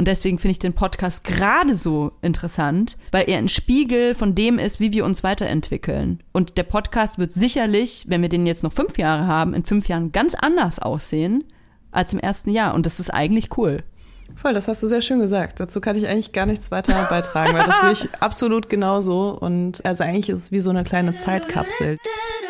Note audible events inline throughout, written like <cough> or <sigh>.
Und deswegen finde ich den Podcast gerade so interessant, weil er ein Spiegel von dem ist, wie wir uns weiterentwickeln. Und der Podcast wird sicherlich, wenn wir den jetzt noch fünf Jahre haben, in fünf Jahren ganz anders aussehen als im ersten Jahr. Und das ist eigentlich cool. Voll, das hast du sehr schön gesagt. Dazu kann ich eigentlich gar nichts weiter <laughs> beitragen, weil das sehe ich absolut genauso. Und also eigentlich ist es wie so eine kleine Zeitkapsel. <laughs>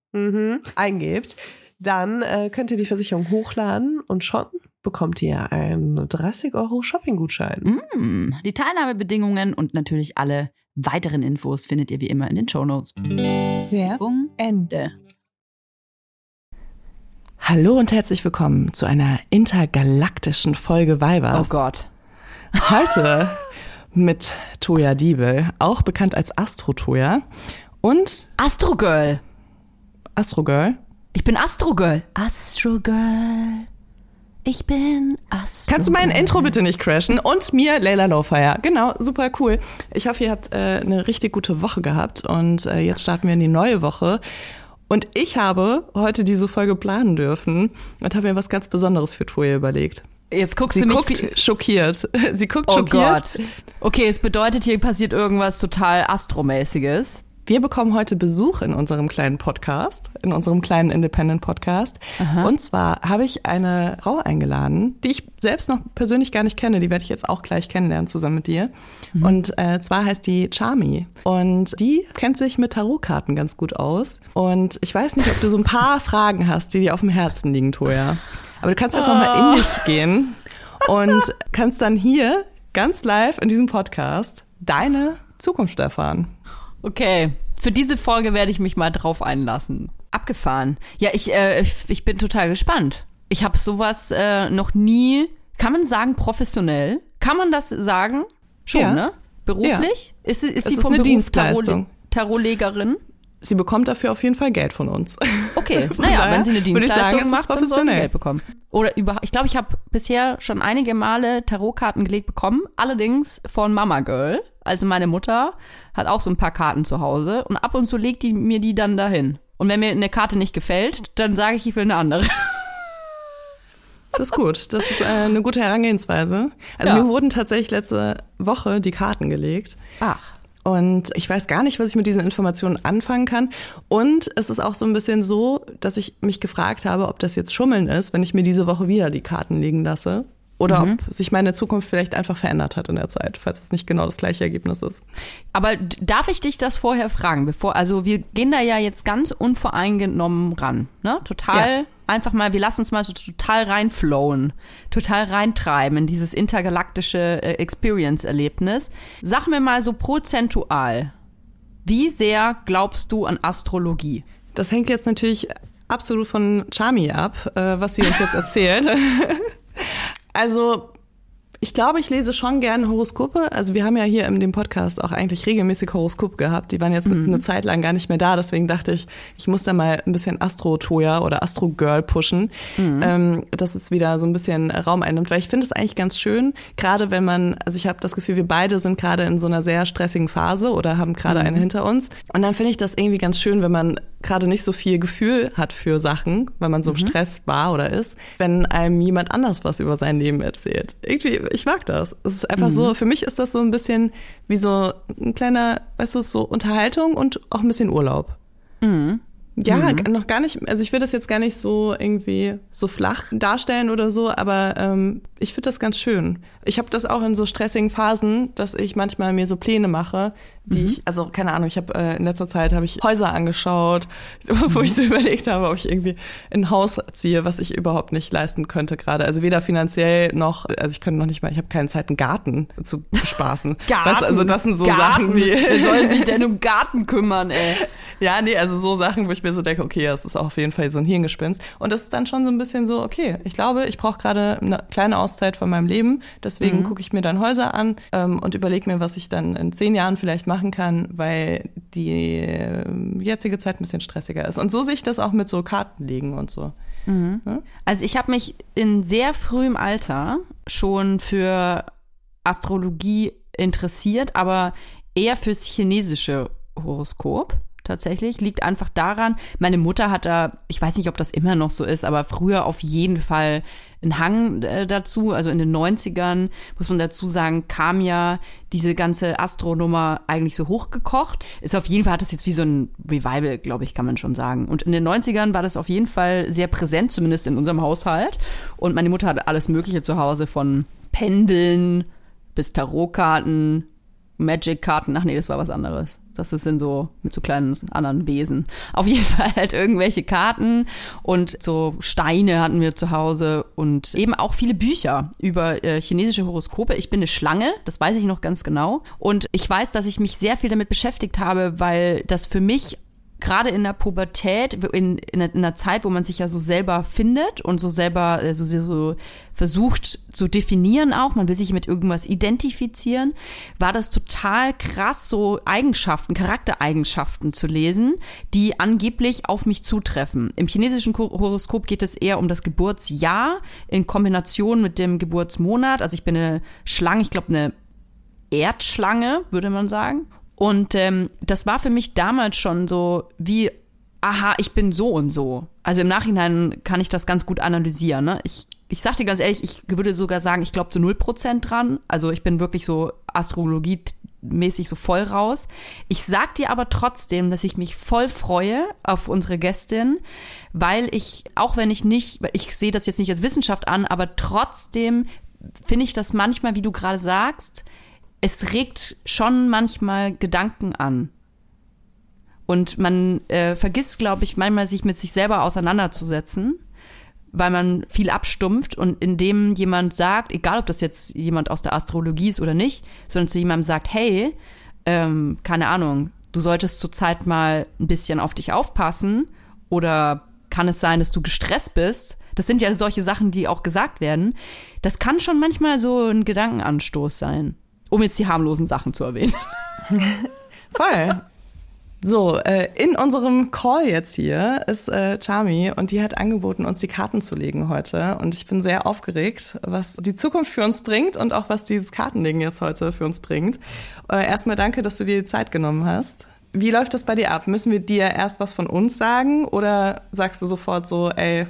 mhm, eingebt, dann äh, könnt ihr die Versicherung hochladen und schon bekommt ihr einen 30 Euro Shopping-Gutschein. Mm, die Teilnahmebedingungen und natürlich alle weiteren Infos findet ihr wie immer in den Show Notes. Werbung Ende. Hallo und herzlich willkommen zu einer intergalaktischen Folge Weibers. Oh Gott. Heute mit Toya Diebel, auch bekannt als Astro Toya und Astro Girl. Astro Girl? Ich bin Astro Girl. Astro Girl. Ich bin Astro Kannst du mein Intro bitte nicht crashen? Und mir Layla Lowfire. Genau, super cool. Ich hoffe, ihr habt äh, eine richtig gute Woche gehabt und äh, jetzt starten wir in die neue Woche. Und ich habe heute diese Folge planen dürfen und habe mir was ganz Besonderes für Toya überlegt. Jetzt guckst Sie du mich guckt schockiert. <laughs> Sie guckt oh schockiert. Gott. Okay, es bedeutet, hier passiert irgendwas total Astromäßiges. Wir bekommen heute Besuch in unserem kleinen Podcast, in unserem kleinen Independent Podcast. Aha. Und zwar habe ich eine Frau eingeladen, die ich selbst noch persönlich gar nicht kenne. Die werde ich jetzt auch gleich kennenlernen zusammen mit dir. Mhm. Und äh, zwar heißt die Charmy. Und die kennt sich mit Tarotkarten ganz gut aus. Und ich weiß nicht, ob du so ein paar <laughs> Fragen hast, die dir auf dem Herzen liegen, Toja. Aber du kannst jetzt oh. nochmal in dich gehen und <laughs> kannst dann hier ganz live in diesem Podcast deine Zukunft erfahren. Okay, für diese Folge werde ich mich mal drauf einlassen. Abgefahren. Ja, ich, äh, ich, bin total gespannt. Ich habe sowas äh, noch nie, kann man sagen, professionell? Kann man das sagen? Schon, ja. ne? Beruflich? Ja. Ist, ist es sie ist vom eine Beruf Dienstleistung. Tarotlegerin? Sie bekommt dafür auf jeden Fall Geld von uns. Okay, <laughs> naja, wenn sie eine Dienstleistung sagen, macht, dann soll sie Geld bekommen. Oder überhaupt, ich glaube, ich habe bisher schon einige Male Tarotkarten gelegt bekommen, allerdings von Mama Girl. Also meine Mutter hat auch so ein paar Karten zu Hause und ab und zu legt die mir die dann dahin. Und wenn mir eine Karte nicht gefällt, dann sage ich, ich will eine andere. <laughs> Das ist gut. Das ist äh, eine gute Herangehensweise. Also ja. mir wurden tatsächlich letzte Woche die Karten gelegt. Ach. Und ich weiß gar nicht, was ich mit diesen Informationen anfangen kann. Und es ist auch so ein bisschen so, dass ich mich gefragt habe, ob das jetzt Schummeln ist, wenn ich mir diese Woche wieder die Karten legen lasse. Oder mhm. ob sich meine Zukunft vielleicht einfach verändert hat in der Zeit, falls es nicht genau das gleiche Ergebnis ist. Aber darf ich dich das vorher fragen, bevor, also wir gehen da ja jetzt ganz unvoreingenommen ran, ne? Total ja. einfach mal, wir lassen uns mal so total reinflowen, total reintreiben in dieses intergalaktische äh, Experience-Erlebnis. Sag mir mal so prozentual, wie sehr glaubst du an Astrologie? Das hängt jetzt natürlich absolut von Charmy ab, äh, was sie uns jetzt erzählt. <laughs> Also ich glaube, ich lese schon gerne Horoskope. Also wir haben ja hier in dem Podcast auch eigentlich regelmäßig Horoskop gehabt. Die waren jetzt mhm. eine Zeit lang gar nicht mehr da. Deswegen dachte ich, ich muss da mal ein bisschen Astro-Toya oder Astro-Girl pushen, mhm. ähm, dass es wieder so ein bisschen Raum einnimmt. Weil ich finde es eigentlich ganz schön, gerade wenn man, also ich habe das Gefühl, wir beide sind gerade in so einer sehr stressigen Phase oder haben gerade mhm. eine hinter uns. Und dann finde ich das irgendwie ganz schön, wenn man gerade nicht so viel Gefühl hat für Sachen, weil man so im mhm. Stress war oder ist, wenn einem jemand anders was über sein Leben erzählt. Irgendwie ich mag das. Es ist einfach mhm. so, für mich ist das so ein bisschen wie so ein kleiner, weißt du, so Unterhaltung und auch ein bisschen Urlaub. Mhm. Ja, mhm. noch gar nicht, also ich würde das jetzt gar nicht so irgendwie so flach darstellen oder so, aber ähm, ich finde das ganz schön. Ich habe das auch in so stressigen Phasen, dass ich manchmal mir so Pläne mache, die mhm. ich, also keine Ahnung, ich habe äh, in letzter Zeit habe ich Häuser angeschaut, <laughs> wo mhm. ich so überlegt habe, ob ich irgendwie ein Haus ziehe, was ich überhaupt nicht leisten könnte gerade. Also weder finanziell noch, also ich könnte noch nicht mal, ich habe keine Zeit, einen Garten zu bespaßen. <laughs> Garten, das, also das sind so Garten. Sachen, die. <laughs> Wer soll sich denn um Garten kümmern, ey? Ja, nee, also so Sachen, wo ich mir so denke, okay, das ist auch auf jeden Fall so ein Hirngespinst. Und das ist dann schon so ein bisschen so, okay, ich glaube, ich brauche gerade eine kleine Auszeit von meinem Leben. Deswegen mhm. gucke ich mir dann Häuser an ähm, und überlege mir, was ich dann in zehn Jahren vielleicht machen kann, weil die äh, jetzige Zeit ein bisschen stressiger ist. Und so sehe ich das auch mit so Kartenlegen und so. Mhm. Ja? Also ich habe mich in sehr frühem Alter schon für Astrologie interessiert, aber eher fürs chinesische Horoskop tatsächlich. Liegt einfach daran, meine Mutter hat da, ich weiß nicht, ob das immer noch so ist, aber früher auf jeden Fall einen Hang äh, dazu. Also in den 90ern, muss man dazu sagen, kam ja diese ganze Astronummer eigentlich so hochgekocht. Ist auf jeden Fall, hat das jetzt wie so ein Revival, glaube ich, kann man schon sagen. Und in den 90ern war das auf jeden Fall sehr präsent, zumindest in unserem Haushalt. Und meine Mutter hatte alles Mögliche zu Hause von Pendeln bis Tarotkarten, Magic-Karten. Ach nee, das war was anderes. Das in so, mit so kleinen anderen Wesen. Auf jeden <laughs> Fall halt irgendwelche Karten und so Steine hatten wir zu Hause und eben auch viele Bücher über äh, chinesische Horoskope. Ich bin eine Schlange, das weiß ich noch ganz genau. Und ich weiß, dass ich mich sehr viel damit beschäftigt habe, weil das für mich gerade in der Pubertät, in, in, einer Zeit, wo man sich ja so selber findet und so selber äh, so, so versucht zu definieren auch, man will sich mit irgendwas identifizieren, war das total krass, so Eigenschaften, Charaktereigenschaften zu lesen, die angeblich auf mich zutreffen. Im chinesischen Horoskop geht es eher um das Geburtsjahr in Kombination mit dem Geburtsmonat. Also ich bin eine Schlange, ich glaube eine Erdschlange, würde man sagen. Und ähm, das war für mich damals schon so wie, aha, ich bin so und so. Also im Nachhinein kann ich das ganz gut analysieren. Ne? Ich, ich sag dir ganz ehrlich, ich würde sogar sagen, ich glaube zu null Prozent dran. Also ich bin wirklich so Astrologie mäßig so voll raus. Ich sag dir aber trotzdem, dass ich mich voll freue auf unsere Gästin, weil ich, auch wenn ich nicht, ich sehe das jetzt nicht als Wissenschaft an, aber trotzdem finde ich das manchmal, wie du gerade sagst, es regt schon manchmal Gedanken an. Und man äh, vergisst, glaube ich, manchmal sich mit sich selber auseinanderzusetzen, weil man viel abstumpft und indem jemand sagt, egal ob das jetzt jemand aus der Astrologie ist oder nicht, sondern zu jemandem sagt, hey, ähm, keine Ahnung, du solltest zurzeit mal ein bisschen auf dich aufpassen oder kann es sein, dass du gestresst bist? Das sind ja solche Sachen, die auch gesagt werden. Das kann schon manchmal so ein Gedankenanstoß sein, um jetzt die harmlosen Sachen zu erwähnen. <laughs> Voll. So, äh, in unserem Call jetzt hier ist äh, Chami und die hat angeboten, uns die Karten zu legen heute. Und ich bin sehr aufgeregt, was die Zukunft für uns bringt und auch was dieses Kartenlegen jetzt heute für uns bringt. Äh, erstmal danke, dass du dir die Zeit genommen hast. Wie läuft das bei dir ab? Müssen wir dir erst was von uns sagen oder sagst du sofort so, ey,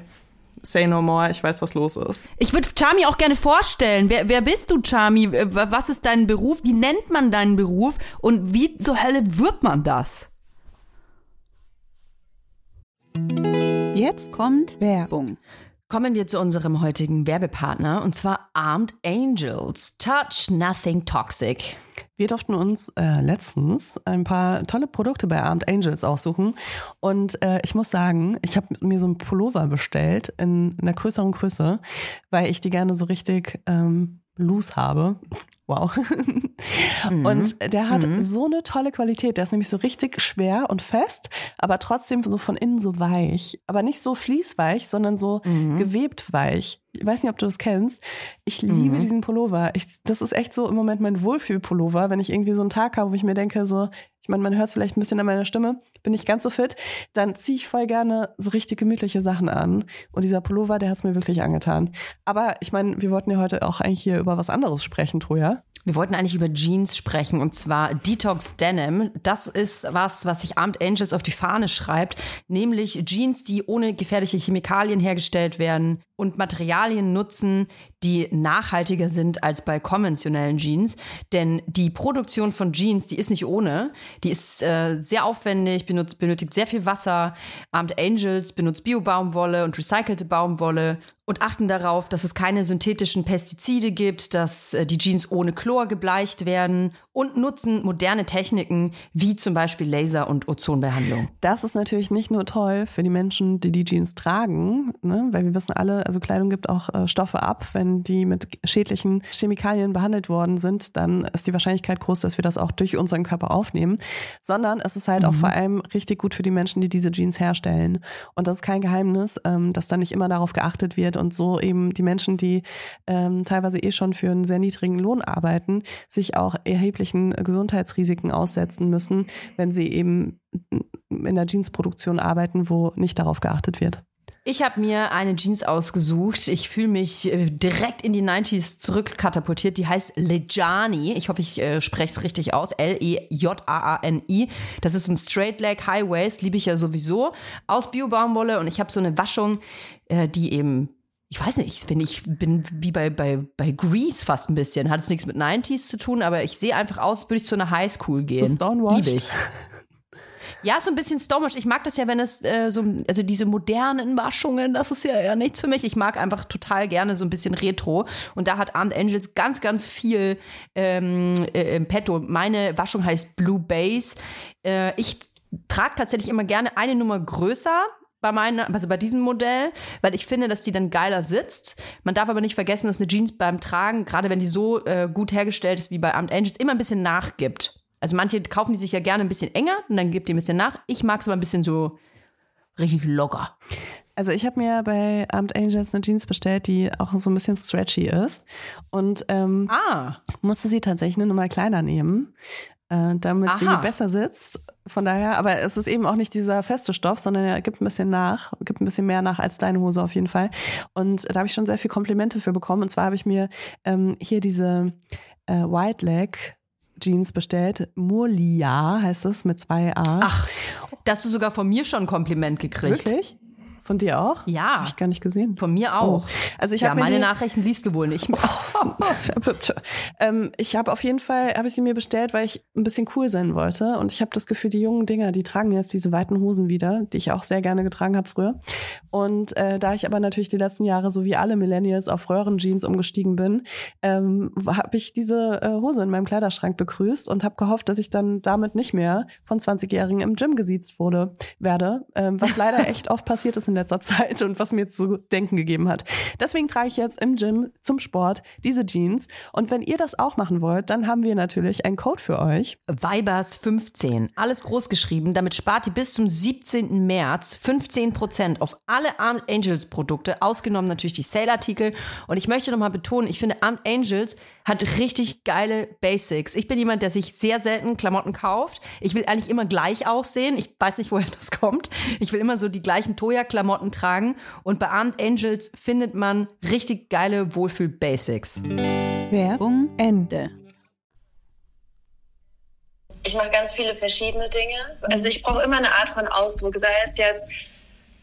say no more, ich weiß, was los ist? Ich würde Chami auch gerne vorstellen. Wer, wer bist du, Chami? Was ist dein Beruf? Wie nennt man deinen Beruf? Und wie zur Hölle wird man das? Jetzt kommt Werbung. Kommen wir zu unserem heutigen Werbepartner und zwar Armed Angels. Touch Nothing Toxic. Wir durften uns äh, letztens ein paar tolle Produkte bei Armed Angels aussuchen. Und äh, ich muss sagen, ich habe mir so einen Pullover bestellt in einer größeren Größe, weil ich die gerne so richtig ähm, loose habe. Wow. <laughs> Mhm. Und der hat mhm. so eine tolle Qualität. Der ist nämlich so richtig schwer und fest, aber trotzdem so von innen so weich. Aber nicht so fließweich, sondern so mhm. gewebt weich. Ich weiß nicht, ob du das kennst. Ich liebe mhm. diesen Pullover. Ich, das ist echt so im Moment mein Wohlfühlpullover, wenn ich irgendwie so einen Tag habe, wo ich mir denke, so, ich meine, man hört es vielleicht ein bisschen an meiner Stimme, bin ich ganz so fit, dann ziehe ich voll gerne so richtig gemütliche Sachen an. Und dieser Pullover, der hat es mir wirklich angetan. Aber ich meine, wir wollten ja heute auch eigentlich hier über was anderes sprechen, Troja. Wir wollten eigentlich über Jeans sprechen und zwar Detox Denim. Das ist was, was sich Armed Angels auf die Fahne schreibt, nämlich Jeans, die ohne gefährliche Chemikalien hergestellt werden und Materialien nutzen, die nachhaltiger sind als bei konventionellen Jeans. Denn die Produktion von Jeans, die ist nicht ohne. Die ist äh, sehr aufwendig, benutzt, benötigt sehr viel Wasser. Armed Angels benutzt Bio-Baumwolle und recycelte Baumwolle und achten darauf, dass es keine synthetischen Pestizide gibt, dass äh, die Jeans ohne Chlor gebleicht werden und nutzen moderne Techniken wie zum Beispiel Laser- und Ozonbehandlung. Das ist natürlich nicht nur toll für die Menschen, die die Jeans tragen, ne? weil wir wissen alle, also Kleidung gibt auch äh, Stoffe ab. Wenn die mit schädlichen Chemikalien behandelt worden sind, dann ist die Wahrscheinlichkeit groß, dass wir das auch durch unseren Körper aufnehmen. Sondern es ist halt mhm. auch vor allem richtig gut für die Menschen, die diese Jeans herstellen. Und das ist kein Geheimnis, ähm, dass da nicht immer darauf geachtet wird und so eben die Menschen, die ähm, teilweise eh schon für einen sehr niedrigen Lohn arbeiten, sich auch erheblichen Gesundheitsrisiken aussetzen müssen, wenn sie eben in der Jeansproduktion arbeiten, wo nicht darauf geachtet wird. Ich habe mir eine Jeans ausgesucht. Ich fühle mich äh, direkt in die 90s zurückkatapultiert. Die heißt Lejani. Ich hoffe, ich äh, spreche es richtig aus. L-E-J-A-A-N-I. Das ist ein Straight Leg High Waist. Liebe ich ja sowieso. Aus Bio-Baumwolle. Und ich habe so eine Waschung, äh, die eben ich weiß nicht, ich bin, ich bin wie bei, bei, bei Grease fast ein bisschen. Hat es nichts mit 90s zu tun, aber ich sehe einfach aus, würde ich zu einer Highschool gehen. So Stonewashed? Ich. Ja, so ein bisschen Stomisch. Ich mag das ja, wenn es äh, so, also diese modernen Waschungen, das ist ja eher nichts für mich. Ich mag einfach total gerne so ein bisschen Retro. Und da hat Armed Angels ganz, ganz viel ähm, äh, im Petto. Meine Waschung heißt Blue Base. Äh, ich trage tatsächlich immer gerne eine Nummer größer bei meiner, also bei diesem Modell, weil ich finde, dass die dann geiler sitzt. Man darf aber nicht vergessen, dass eine Jeans beim Tragen, gerade wenn die so äh, gut hergestellt ist wie bei Armed Angels, immer ein bisschen nachgibt. Also manche kaufen die sich ja gerne ein bisschen enger und dann gibt die ein bisschen nach. Ich mag es aber ein bisschen so richtig locker. Also ich habe mir bei Armed Angels eine Jeans bestellt, die auch so ein bisschen stretchy ist. Und ähm, ah. musste sie tatsächlich eine Nummer kleiner nehmen, äh, damit Aha. sie besser sitzt. Von daher, aber es ist eben auch nicht dieser feste Stoff, sondern er gibt ein bisschen nach, gibt ein bisschen mehr nach als deine Hose auf jeden Fall. Und da habe ich schon sehr viel Komplimente für bekommen. Und zwar habe ich mir ähm, hier diese äh, White Leg Jeans bestellt. Murlia heißt es mit zwei A. Ach, dass du sogar von mir schon ein Kompliment gekriegt. Wirklich? Von dir auch? Ja. Hab ich gar nicht gesehen. Von mir auch. Oh. Also ich ja, meine Nachrichten liest du wohl nicht mehr. <laughs> ähm, ich habe auf jeden Fall, habe ich sie mir bestellt, weil ich ein bisschen cool sein wollte. Und ich habe das Gefühl, die jungen Dinger, die tragen jetzt diese weiten Hosen wieder, die ich auch sehr gerne getragen habe früher. Und äh, da ich aber natürlich die letzten Jahre, so wie alle Millennials, auf Röhrenjeans umgestiegen bin, ähm, habe ich diese äh, Hose in meinem Kleiderschrank begrüßt und habe gehofft, dass ich dann damit nicht mehr von 20-Jährigen im Gym gesiezt wurde, werde, ähm, was leider <laughs> echt oft passiert ist in letzter Zeit und was mir zu denken gegeben hat. Deswegen trage ich jetzt im Gym zum Sport diese Jeans. Und wenn ihr das auch machen wollt, dann haben wir natürlich einen Code für euch. Vibers 15. Alles groß geschrieben. Damit spart ihr bis zum 17. März 15% auf alle Armed Angels Produkte, ausgenommen natürlich die Sale-Artikel. Und ich möchte nochmal betonen, ich finde Armed Angels hat richtig geile Basics. Ich bin jemand, der sich sehr selten Klamotten kauft. Ich will eigentlich immer gleich aussehen. Ich weiß nicht, woher <laughs> das kommt. Ich will immer so die gleichen Toya-Klamotten tragen. Und bei Armed Angels findet man richtig geile Wohlfühl-Basics. Werbung Ende. Ich mache ganz viele verschiedene Dinge. Also ich brauche immer eine Art von Ausdruck, sei es jetzt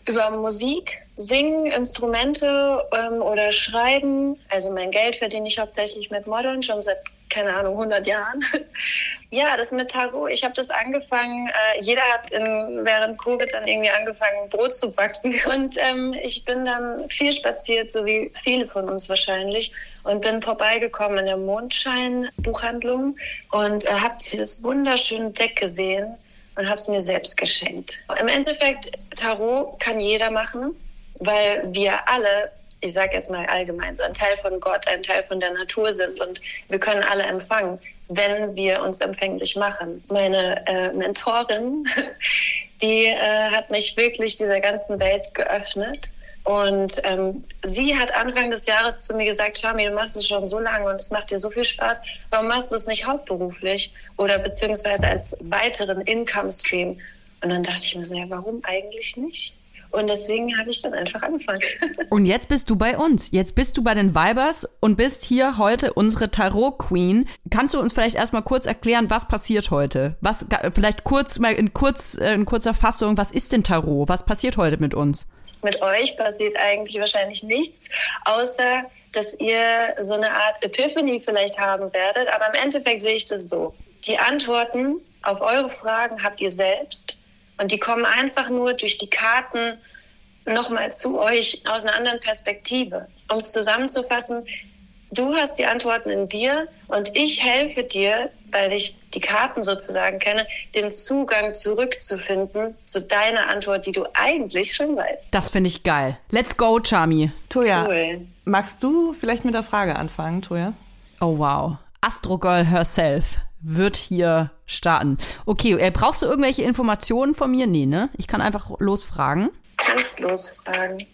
über Musik, Singen, Instrumente ähm, oder Schreiben. Also mein Geld verdiene ich hauptsächlich mit Modeln, schon seit, keine Ahnung, 100 Jahren. <laughs> ja, das mit Tarot, ich habe das angefangen, äh, jeder hat in, während Covid dann irgendwie angefangen, Brot zu backen. <laughs> Und ähm, ich bin dann viel spaziert, so wie viele von uns wahrscheinlich, und bin vorbeigekommen in der Mondschein-Buchhandlung und äh, habe dieses wunderschöne Deck gesehen und habe es mir selbst geschenkt. Im Endeffekt, Tarot kann jeder machen, weil wir alle, ich sage jetzt mal allgemein, so ein Teil von Gott, ein Teil von der Natur sind und wir können alle empfangen, wenn wir uns empfänglich machen. Meine äh, Mentorin, <laughs> die äh, hat mich wirklich dieser ganzen Welt geöffnet. Und ähm, sie hat Anfang des Jahres zu mir gesagt, Shami, du machst es schon so lange und es macht dir so viel Spaß. Warum machst du es nicht hauptberuflich oder beziehungsweise als weiteren Income Stream? Und dann dachte ich mir so, ja, warum eigentlich nicht? Und deswegen habe ich dann einfach angefangen. <laughs> Und jetzt bist du bei uns. Jetzt bist du bei den Vibers und bist hier heute unsere Tarot Queen. Kannst du uns vielleicht erstmal kurz erklären, was passiert heute? Was vielleicht kurz mal in kurz äh, in kurzer Fassung, was ist denn Tarot? Was passiert heute mit uns? Mit euch passiert eigentlich wahrscheinlich nichts, außer dass ihr so eine Art Epiphany vielleicht haben werdet. Aber im Endeffekt sehe ich das so. Die Antworten auf eure Fragen habt ihr selbst. Und die kommen einfach nur durch die Karten nochmal zu euch aus einer anderen Perspektive. Um es zusammenzufassen, du hast die Antworten in dir und ich helfe dir, weil ich die Karten sozusagen kenne, den Zugang zurückzufinden zu deiner Antwort, die du eigentlich schon weißt. Das finde ich geil. Let's go, Chami. Toja, Cool. magst du vielleicht mit der Frage anfangen, Toja? Oh wow. Astro Girl herself wird hier starten. Okay, äh, brauchst du irgendwelche Informationen von mir? Nee, ne? Ich kann einfach losfragen. Kannst losfragen.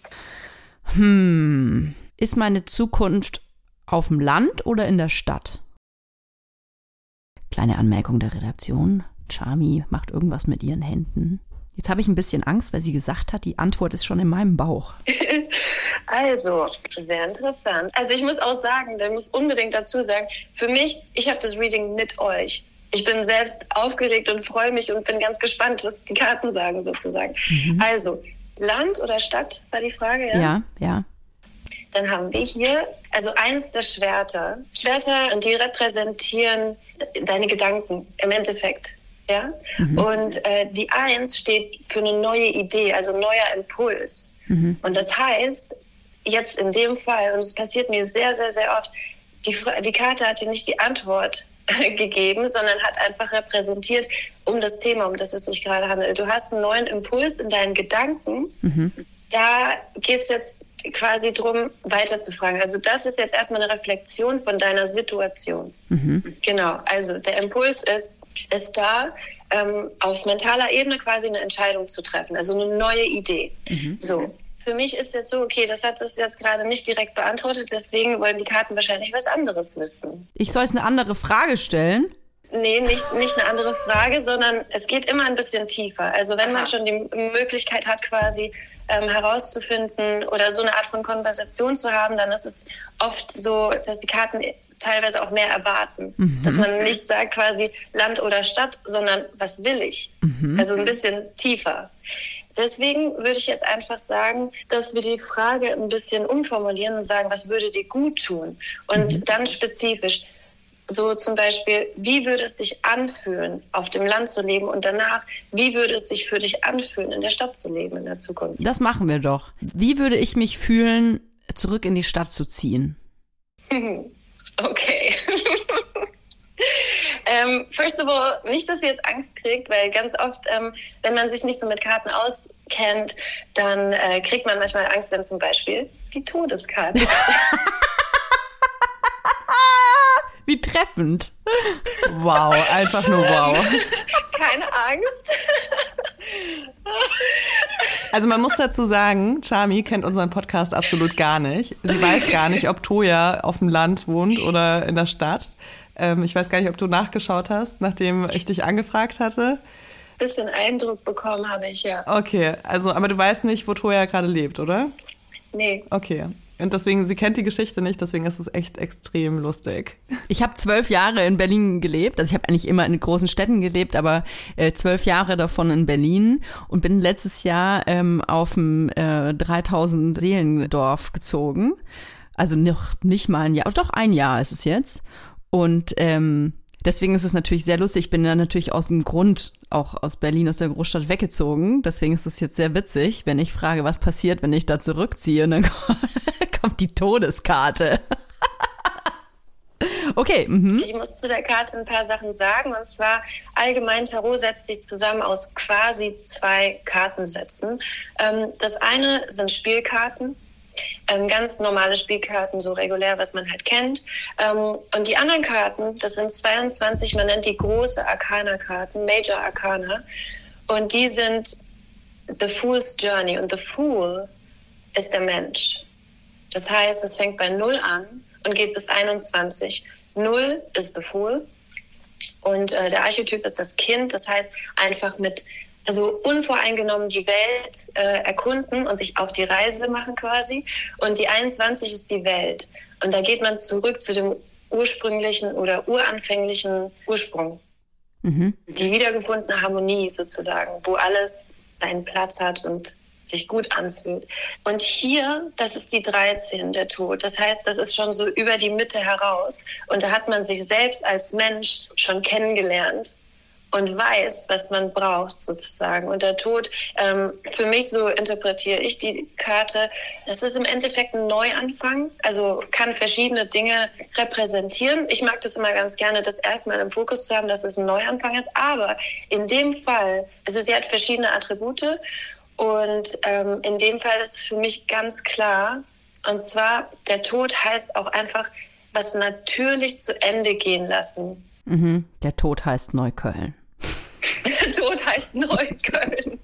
Hm. Ist meine Zukunft auf dem Land oder in der Stadt? Kleine Anmerkung der Redaktion. Charmy macht irgendwas mit ihren Händen. Jetzt habe ich ein bisschen Angst, weil sie gesagt hat, die Antwort ist schon in meinem Bauch. <laughs> Also, sehr interessant. Also ich muss auch sagen, der muss unbedingt dazu sagen, für mich, ich habe das Reading mit euch. Ich bin selbst aufgeregt und freue mich und bin ganz gespannt, was die Karten sagen sozusagen. Also, Land oder Stadt war die Frage, ja? Ja, ja. Dann haben wir hier, also eins der Schwerter. Schwerter, und die repräsentieren deine Gedanken im Endeffekt. Ja? Und äh, die Eins steht für eine neue Idee, also neuer Impuls. Und das heißt, jetzt in dem Fall, und es passiert mir sehr, sehr, sehr oft, die, die Karte hat dir nicht die Antwort <laughs> gegeben, sondern hat einfach repräsentiert um das Thema, um das es sich gerade handelt. Du hast einen neuen Impuls in deinen Gedanken. Da geht es jetzt quasi drum, weiterzufragen. Also das ist jetzt erstmal eine Reflexion von deiner Situation. Genau, also der Impuls ist, ist da, ähm, auf mentaler Ebene quasi eine Entscheidung zu treffen, also eine neue Idee. So. Für mich ist jetzt so, okay, das hat es jetzt gerade nicht direkt beantwortet, deswegen wollen die Karten wahrscheinlich was anderes wissen. Ich soll jetzt eine andere Frage stellen. Nee, nicht, nicht eine andere Frage, sondern es geht immer ein bisschen tiefer. Also wenn man schon die Möglichkeit hat, quasi ähm, herauszufinden oder so eine Art von Konversation zu haben, dann ist es oft so, dass die Karten teilweise auch mehr erwarten. Dass man nicht sagt quasi Land oder Stadt, sondern was will ich? Also ein bisschen tiefer. Deswegen würde ich jetzt einfach sagen, dass wir die Frage ein bisschen umformulieren und sagen, was würde dir gut tun? Und mhm. dann spezifisch, so zum Beispiel, wie würde es sich anfühlen, auf dem Land zu leben und danach, wie würde es sich für dich anfühlen, in der Stadt zu leben in der Zukunft? Das machen wir doch. Wie würde ich mich fühlen, zurück in die Stadt zu ziehen? <laughs> Okay. Ähm, first of all, nicht, dass ihr jetzt Angst kriegt, weil ganz oft, ähm, wenn man sich nicht so mit Karten auskennt, dann äh, kriegt man manchmal Angst, wenn zum Beispiel die Todeskarte <laughs> Wie treffend. Wow, einfach nur wow. <laughs> Keine Angst. <laughs> Also man muss dazu sagen, Charmy kennt unseren Podcast absolut gar nicht. Sie weiß gar nicht, ob Toja auf dem Land wohnt oder in der Stadt. Ähm, ich weiß gar nicht, ob du nachgeschaut hast, nachdem ich dich angefragt hatte. Bisschen Eindruck bekommen habe ich, ja. Okay, also, aber du weißt nicht, wo Toja gerade lebt, oder? Nee. Okay. Und deswegen, sie kennt die Geschichte nicht, deswegen ist es echt extrem lustig. Ich habe zwölf Jahre in Berlin gelebt. Also ich habe eigentlich immer in großen Städten gelebt, aber äh, zwölf Jahre davon in Berlin und bin letztes Jahr ähm, auf ein äh, 3000 Seelendorf gezogen. Also noch nicht mal ein Jahr, doch ein Jahr ist es jetzt. Und ähm, deswegen ist es natürlich sehr lustig. Ich bin dann natürlich aus dem Grund auch aus Berlin, aus der Großstadt weggezogen. Deswegen ist es jetzt sehr witzig, wenn ich frage, was passiert, wenn ich da zurückziehe. Und dann <laughs> kommt die Todeskarte. <laughs> Okay. Mhm. Ich muss zu der Karte ein paar Sachen sagen. Und zwar allgemein Tarot setzt sich zusammen aus quasi zwei Kartensätzen. Ähm, das eine sind Spielkarten. Ähm, ganz normale Spielkarten, so regulär, was man halt kennt. Ähm, und die anderen Karten, das sind 22, man nennt die große Arcana-Karten, Major Arcana. Und die sind The Fool's Journey. Und The Fool ist der Mensch. Das heißt, es fängt bei 0 an und geht bis 21. 0 ist The Fool. Und äh, der Archetyp ist das Kind. Das heißt, einfach mit, also unvoreingenommen die Welt äh, erkunden und sich auf die Reise machen quasi. Und die 21 ist die Welt. Und da geht man zurück zu dem ursprünglichen oder uranfänglichen Ursprung. Mhm. Die wiedergefundene Harmonie sozusagen, wo alles seinen Platz hat und sich gut anfühlt. Und hier, das ist die 13, der Tod. Das heißt, das ist schon so über die Mitte heraus. Und da hat man sich selbst als Mensch schon kennengelernt und weiß, was man braucht sozusagen. Und der Tod, ähm, für mich so interpretiere ich die Karte, das ist im Endeffekt ein Neuanfang, also kann verschiedene Dinge repräsentieren. Ich mag das immer ganz gerne, das erstmal im Fokus zu haben, dass es ein Neuanfang ist. Aber in dem Fall, also sie hat verschiedene Attribute und ähm, in dem Fall ist es für mich ganz klar, und zwar, der Tod heißt auch einfach, was natürlich zu Ende gehen lassen. Mhm. Der Tod heißt Neukölln. Der <laughs> Tod heißt Neukölln.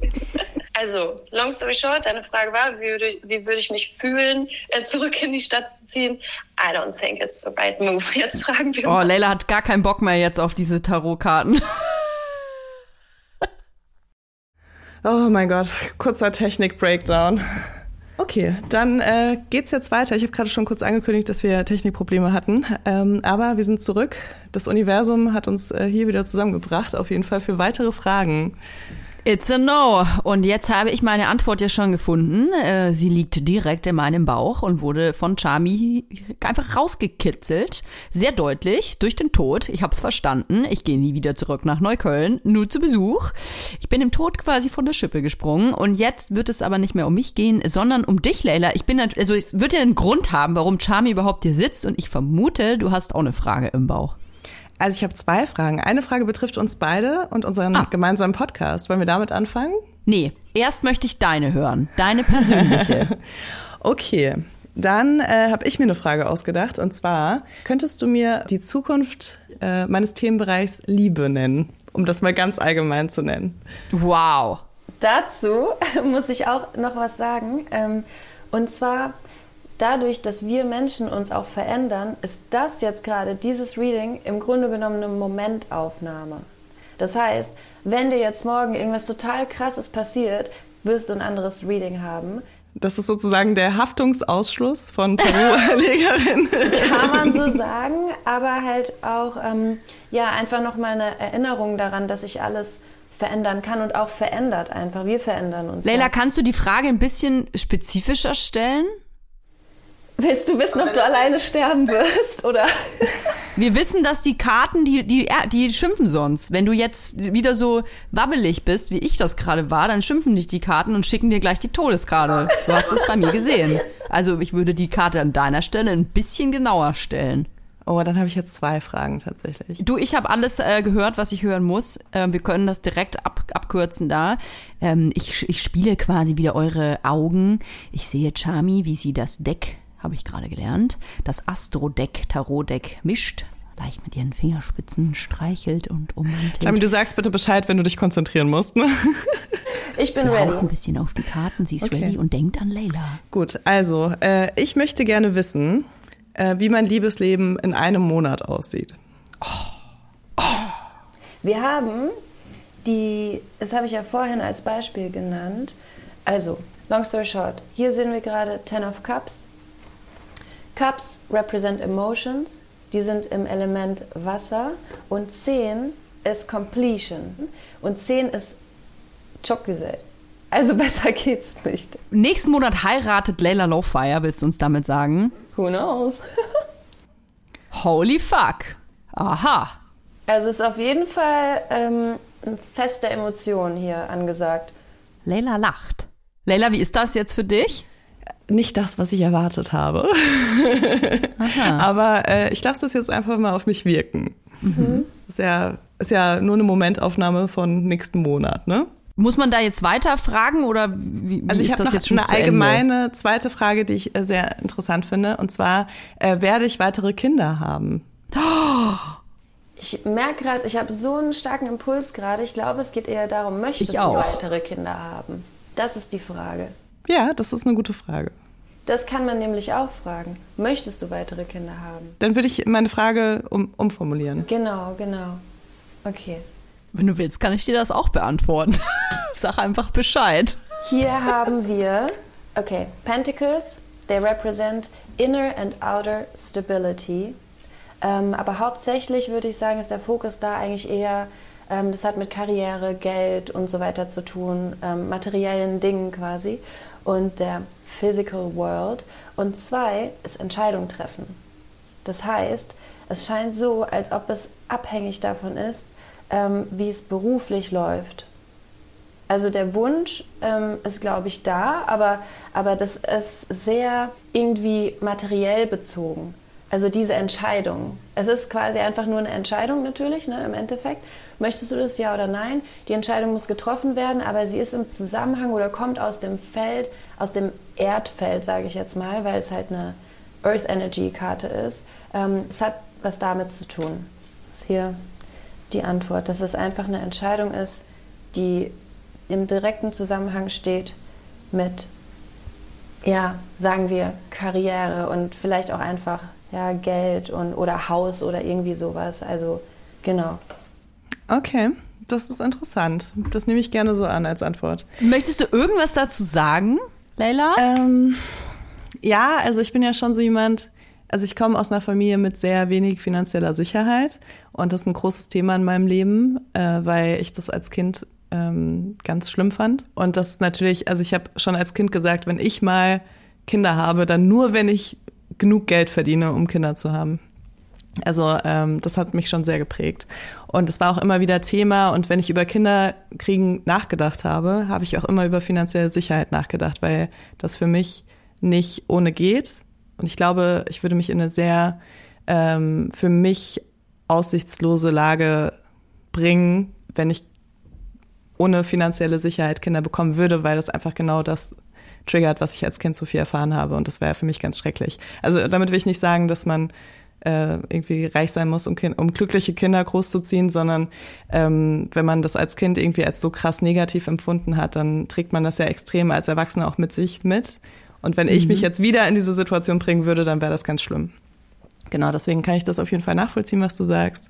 Also, long story short, deine Frage war, wie würde, wie würde ich mich fühlen, äh, zurück in die Stadt zu ziehen? I don't think it's the right move. Jetzt fragen wir oh, mal. Oh, Leila hat gar keinen Bock mehr jetzt auf diese Tarotkarten. Oh mein Gott, kurzer Technik-Breakdown. Okay, dann äh, geht's jetzt weiter. Ich habe gerade schon kurz angekündigt, dass wir Technikprobleme hatten, ähm, aber wir sind zurück. Das Universum hat uns äh, hier wieder zusammengebracht, auf jeden Fall für weitere Fragen. It's a no. Und jetzt habe ich meine Antwort ja schon gefunden. Äh, sie liegt direkt in meinem Bauch und wurde von Charmy einfach rausgekitzelt. Sehr deutlich, durch den Tod. Ich habe es verstanden. Ich gehe nie wieder zurück nach Neukölln, nur zu Besuch. Ich bin im Tod quasi von der Schippe gesprungen. Und jetzt wird es aber nicht mehr um mich gehen, sondern um dich, Leila. Ich bin, also es wird ja einen Grund haben, warum Charmy überhaupt hier sitzt. Und ich vermute, du hast auch eine Frage im Bauch. Also ich habe zwei Fragen. Eine Frage betrifft uns beide und unseren ah. gemeinsamen Podcast. Wollen wir damit anfangen? Nee, erst möchte ich deine hören. Deine persönliche. <laughs> okay. Dann äh, habe ich mir eine Frage ausgedacht und zwar könntest du mir die Zukunft äh, meines Themenbereichs Liebe nennen, um das mal ganz allgemein zu nennen. Wow. Dazu <laughs> muss ich auch noch was sagen. Ähm, und zwar dadurch, dass wir Menschen uns auch verändern, ist das jetzt gerade, dieses Reading, im Grunde genommen eine Momentaufnahme. Das heißt, wenn dir jetzt morgen irgendwas total krasses passiert, wirst du ein anderes Reading haben. Das ist sozusagen der Haftungsausschluss von Tarotlegerin. <laughs> Kann man so sagen, aber halt auch ähm, ja einfach nochmal eine Erinnerung daran, dass sich alles verändern kann und auch verändert einfach. Wir verändern uns. Leila, ja. kannst du die Frage ein bisschen spezifischer stellen? Willst du wissen, ob du alleine sterben wirst oder? Wir wissen, dass die Karten, die, die, die schimpfen sonst. Wenn du jetzt wieder so wabbelig bist, wie ich das gerade war, dann schimpfen dich die Karten und schicken dir gleich die Todeskarte. Du hast es bei mir gesehen. Also ich würde die Karte an deiner Stelle ein bisschen genauer stellen. Oh, dann habe ich jetzt zwei Fragen tatsächlich. Du, ich habe alles äh, gehört, was ich hören muss. Äh, wir können das direkt ab, abkürzen da. Ähm, ich, ich spiele quasi wieder eure Augen. Ich sehe Chami, wie sie das Deck, habe ich gerade gelernt, das Astro-Deck, Tarot-Deck mischt. Leicht mit ihren Fingerspitzen streichelt und ummantelt. Chami, du sagst bitte Bescheid, wenn du dich konzentrieren musst. Ne? <laughs> Ich bin sie ready. ein bisschen auf die Karten, sie ist Okay. ready und denkt an Leila. Gut, also äh, ich möchte gerne wissen, äh, wie mein Liebesleben in einem Monat aussieht. Wir haben die, das habe ich ja vorhin als Beispiel genannt. Also, long story short, hier sehen wir gerade Ten of Cups. Cups represent emotions, die sind im Element Wasser und 10 ist Completion und 10 ist Chokgesell. Also <laughs> besser geht's nicht. Nächsten Monat heiratet Leila Lowfire, willst du uns damit sagen? Who knows? <laughs> Holy fuck. Aha. Also ist auf jeden Fall ähm, ein Fest der Emotionen hier angesagt. Leila lacht. Leila, wie ist das jetzt für dich? Nicht das, was ich erwartet habe. <laughs> Aber äh, ich lasse das jetzt einfach mal auf mich wirken. Ist, ja, ist ja nur eine Momentaufnahme von nächsten Monat, ne? Muss man da jetzt weiter fragen oder wie, wie Also ich ist habe das noch jetzt schon eine zu Ende? allgemeine zweite Frage, die ich äh, sehr interessant finde. Und zwar, äh, werde ich weitere Kinder haben? <gasps> Ich merke gerade, ich habe so einen starken Impuls gerade. Ich glaube, es geht eher darum, möchtest Ich du auch. weitere Kinder haben? Das ist die Frage. Ja, das ist eine gute Frage. Das kann man nämlich auch fragen. Möchtest du weitere Kinder haben? Dann würde ich meine Frage um, umformulieren. Genau, genau. Okay. Wenn du willst, kann ich dir das auch beantworten. <laughs> Sag einfach Bescheid. Hier haben wir, okay, Pentacles, they represent inner and outer stability. Ähm, aber hauptsächlich würde ich sagen, ist der Fokus da eigentlich eher, ähm, das hat mit Karriere, Geld und so weiter zu tun, ähm, materiellen Dingen quasi. Und der Physical World. Und zwei ist Entscheidung treffen. Das heißt, es scheint so, als ob es abhängig davon ist, ähm, wie es beruflich läuft. Also der Wunsch ähm, ist, glaube ich, da, aber, aber das ist sehr irgendwie materiell bezogen. Also diese Entscheidung. Es ist quasi einfach nur eine Entscheidung natürlich, ne, im Endeffekt. Möchtest du das ja oder nein? Die Entscheidung muss getroffen werden, aber sie ist im Zusammenhang oder kommt aus dem Feld, aus dem Erdfeld, sage ich jetzt mal, weil es halt eine Earth Energy Karte ist. Ähm, es hat was damit zu tun. Das ist hier die Antwort, dass es einfach eine Entscheidung ist, die im direkten Zusammenhang steht mit, ja, sagen wir, Karriere und vielleicht auch einfach ja, Geld und, oder Haus oder irgendwie sowas. Also genau. Okay, das ist interessant. Das nehme ich gerne so an als Antwort. Möchtest du irgendwas dazu sagen, Leila? Ähm, ja, also ich bin ja schon so jemand, also ich komme aus einer Familie mit sehr wenig finanzieller Sicherheit und das ist ein großes Thema in meinem Leben, äh, weil ich das als Kind ähm, ganz schlimm fand. Und das ist natürlich, also ich habe schon als Kind gesagt, wenn ich mal Kinder habe, dann nur, wenn ich genug Geld verdiene, um Kinder zu haben. Also ähm, das hat mich schon sehr geprägt. Und es war auch immer wieder Thema. Und wenn ich über Kinderkriegen nachgedacht habe, habe ich auch immer über finanzielle Sicherheit nachgedacht, weil das für mich nicht ohne geht. Und ich glaube, ich würde mich in eine sehr ähm, für mich aussichtslose Lage bringen, wenn ich ohne finanzielle Sicherheit Kinder bekommen würde, weil das einfach genau das triggert, was ich als Kind so viel erfahren habe. Und das wäre für mich ganz schrecklich. Also damit will ich nicht sagen, dass man äh, irgendwie reich sein muss, um, kind, um glückliche Kinder großzuziehen, sondern ähm, wenn man das als Kind irgendwie als so krass negativ empfunden hat, dann trägt man das ja extrem als Erwachsener auch mit sich mit. Und wenn ich mich jetzt wieder in diese Situation bringen würde, dann wäre das ganz schlimm. Genau, deswegen kann ich das auf jeden Fall nachvollziehen, was du sagst.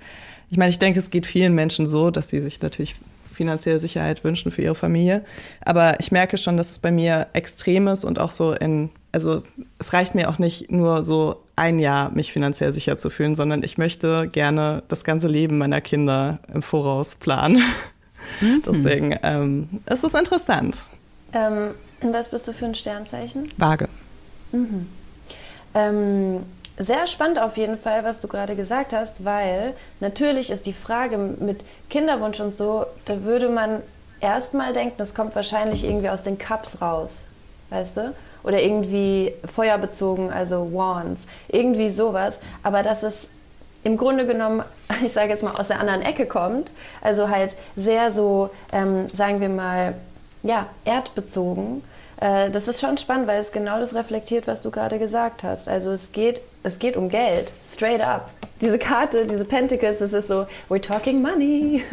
Ich meine, ich denke, es geht vielen Menschen so, dass sie sich natürlich finanzielle Sicherheit wünschen für ihre Familie. Aber ich merke schon, dass es bei mir extrem ist und auch so in, also es reicht mir auch nicht nur so ein Jahr, mich finanziell sicher zu fühlen, sondern ich möchte gerne das ganze Leben meiner Kinder im Voraus planen. Mhm. <laughs> Deswegen ähm, es ist interessant. Ähm, was bist du für ein Sternzeichen? Waage. Mhm. Ähm, sehr spannend auf jeden Fall, was du gerade gesagt hast, weil natürlich ist die Frage mit Kinderwunsch und so, da würde man erstmal denken, das kommt wahrscheinlich irgendwie aus den Cups raus, weißt du? Oder irgendwie feuerbezogen, also Wands, irgendwie sowas. Aber dass es im Grunde genommen, <laughs> ich sage jetzt mal, aus der anderen Ecke kommt, also halt sehr so, ähm, sagen wir mal, ja, erdbezogen äh, das ist schon spannend, weil es genau das reflektiert, was du gerade gesagt hast. Also es geht, es geht um Geld, straight up. Diese Karte, diese Pentacles, das ist so, we're talking money. <laughs>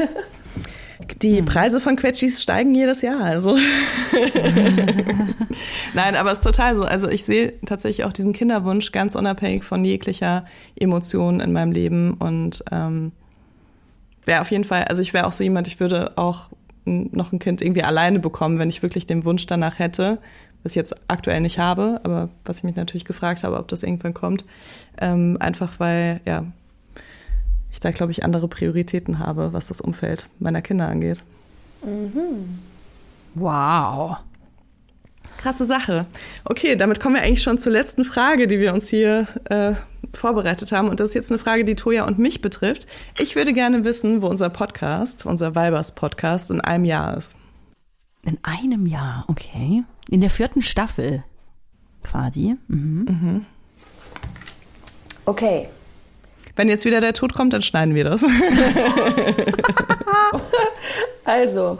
Die Preise von Quetschis steigen jedes Jahr, also. <laughs> Nein, aber es ist total so. Also ich sehe tatsächlich auch diesen Kinderwunsch ganz unabhängig von jeglicher Emotion in meinem Leben und ähm, wäre auf jeden Fall, also ich wäre auch so jemand, ich würde auch noch ein Kind irgendwie alleine bekommen, wenn ich wirklich den Wunsch danach hätte, was ich jetzt aktuell nicht habe, aber was ich mich natürlich gefragt habe, ob das irgendwann kommt. Ähm, einfach weil, ja, ich da, glaube ich, andere Prioritäten habe, was das Umfeld meiner Kinder angeht. Mhm. Wow. Krasse Sache. Okay, damit kommen wir eigentlich schon zur letzten Frage, die wir uns hier äh, vorbereitet haben. Und das ist jetzt eine Frage, die Toja und mich betrifft. Ich würde gerne wissen, wo unser Podcast, unser Vibers Podcast, in einem Jahr ist. In einem Jahr, okay. In der vierten Staffel quasi. Mhm. Mhm. Okay. Wenn jetzt wieder der Tod kommt, dann schneiden wir das. <laughs> also,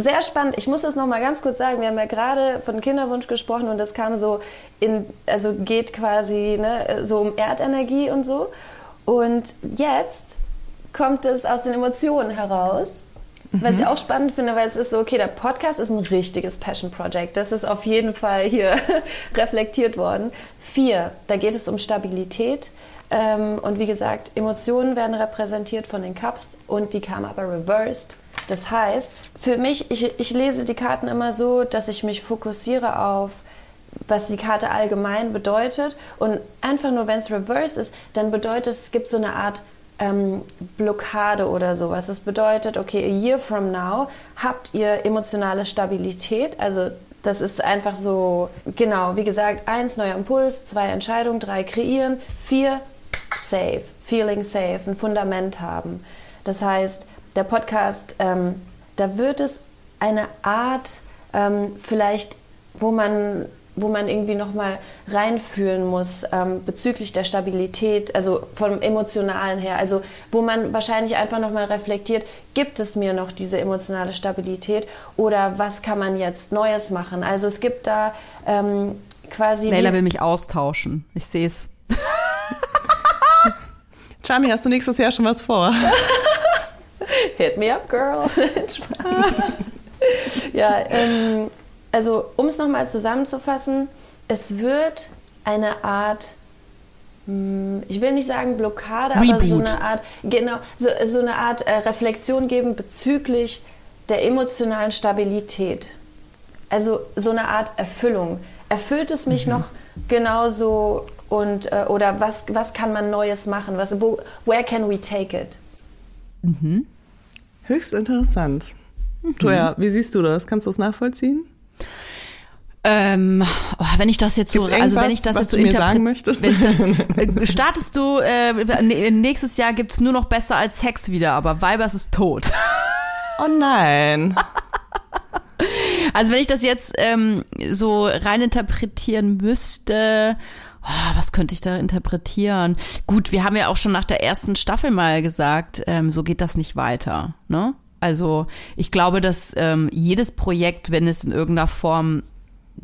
sehr spannend. Ich muss das noch mal ganz kurz sagen. Wir haben ja gerade von Kinderwunsch gesprochen und das kam so in, also geht quasi ne, so um Erdenergie und so. Und jetzt kommt es aus den Emotionen heraus. Mhm. Was ich auch spannend finde, weil es ist so, okay, der Podcast ist ein richtiges Passion Project. Das ist auf jeden Fall hier <laughs> reflektiert worden. Vier, da geht es um Stabilität. Ähm, und wie gesagt, Emotionen werden repräsentiert von den Cups und die kamen aber reversed das heißt, für mich, ich, ich lese die Karten immer so, dass ich mich fokussiere auf was die Karte allgemein bedeutet. Und einfach nur, wenn es reverse ist, dann bedeutet es, es gibt so eine Art ähm, Blockade oder sowas. Das bedeutet, okay, a year from now habt ihr emotionale Stabilität. Also das ist einfach so, genau, wie gesagt, eins, neuer Impuls, zwei Entscheidungen, drei kreieren, vier, safe, feeling safe, ein Fundament haben. Das heißt, der Podcast, ähm, da wird es eine Art ähm, vielleicht, wo man wo man irgendwie nochmal reinfühlen muss ähm, bezüglich der Stabilität, also vom Emotionalen her. Also wo man wahrscheinlich einfach nochmal reflektiert, gibt es mir noch diese emotionale Stabilität oder was kann man jetzt Neues machen? Also es gibt da ähm, quasi... Leila will mich austauschen. Ich sehe es. Chami, hast du nächstes Jahr schon was vor? <laughs> Hit me up, girl. <laughs> ja, ähm, also um es nochmal zusammenzufassen, es wird eine Art, hm, ich will nicht sagen Blockade, Reboot. aber so eine Art, genau, so, so eine Art äh, Reflexion geben bezüglich der emotionalen Stabilität. Also so eine Art Erfüllung. Erfüllt es mich mhm. noch genauso und äh, oder was, was kann man Neues machen? Was, wo, where can we take it? Mhm. Höchst interessant. Mhm. Toja, wie siehst du das? Kannst du das nachvollziehen? Ähm, oh, wenn ich das jetzt so, also wenn ich das jetzt so mir sagen möchtest, das, <laughs> äh, startest du äh, nächstes Jahr gibt's nur noch besser als Hex wieder, aber Weibers ist tot. Oh nein. <laughs> Also wenn ich das jetzt ähm, so rein interpretieren müsste, was könnte ich da interpretieren? Gut, wir haben ja auch schon nach der ersten Staffel mal gesagt, ähm, so geht das nicht weiter. Ne? Also ich glaube, dass ähm, jedes Projekt, wenn es in irgendeiner Form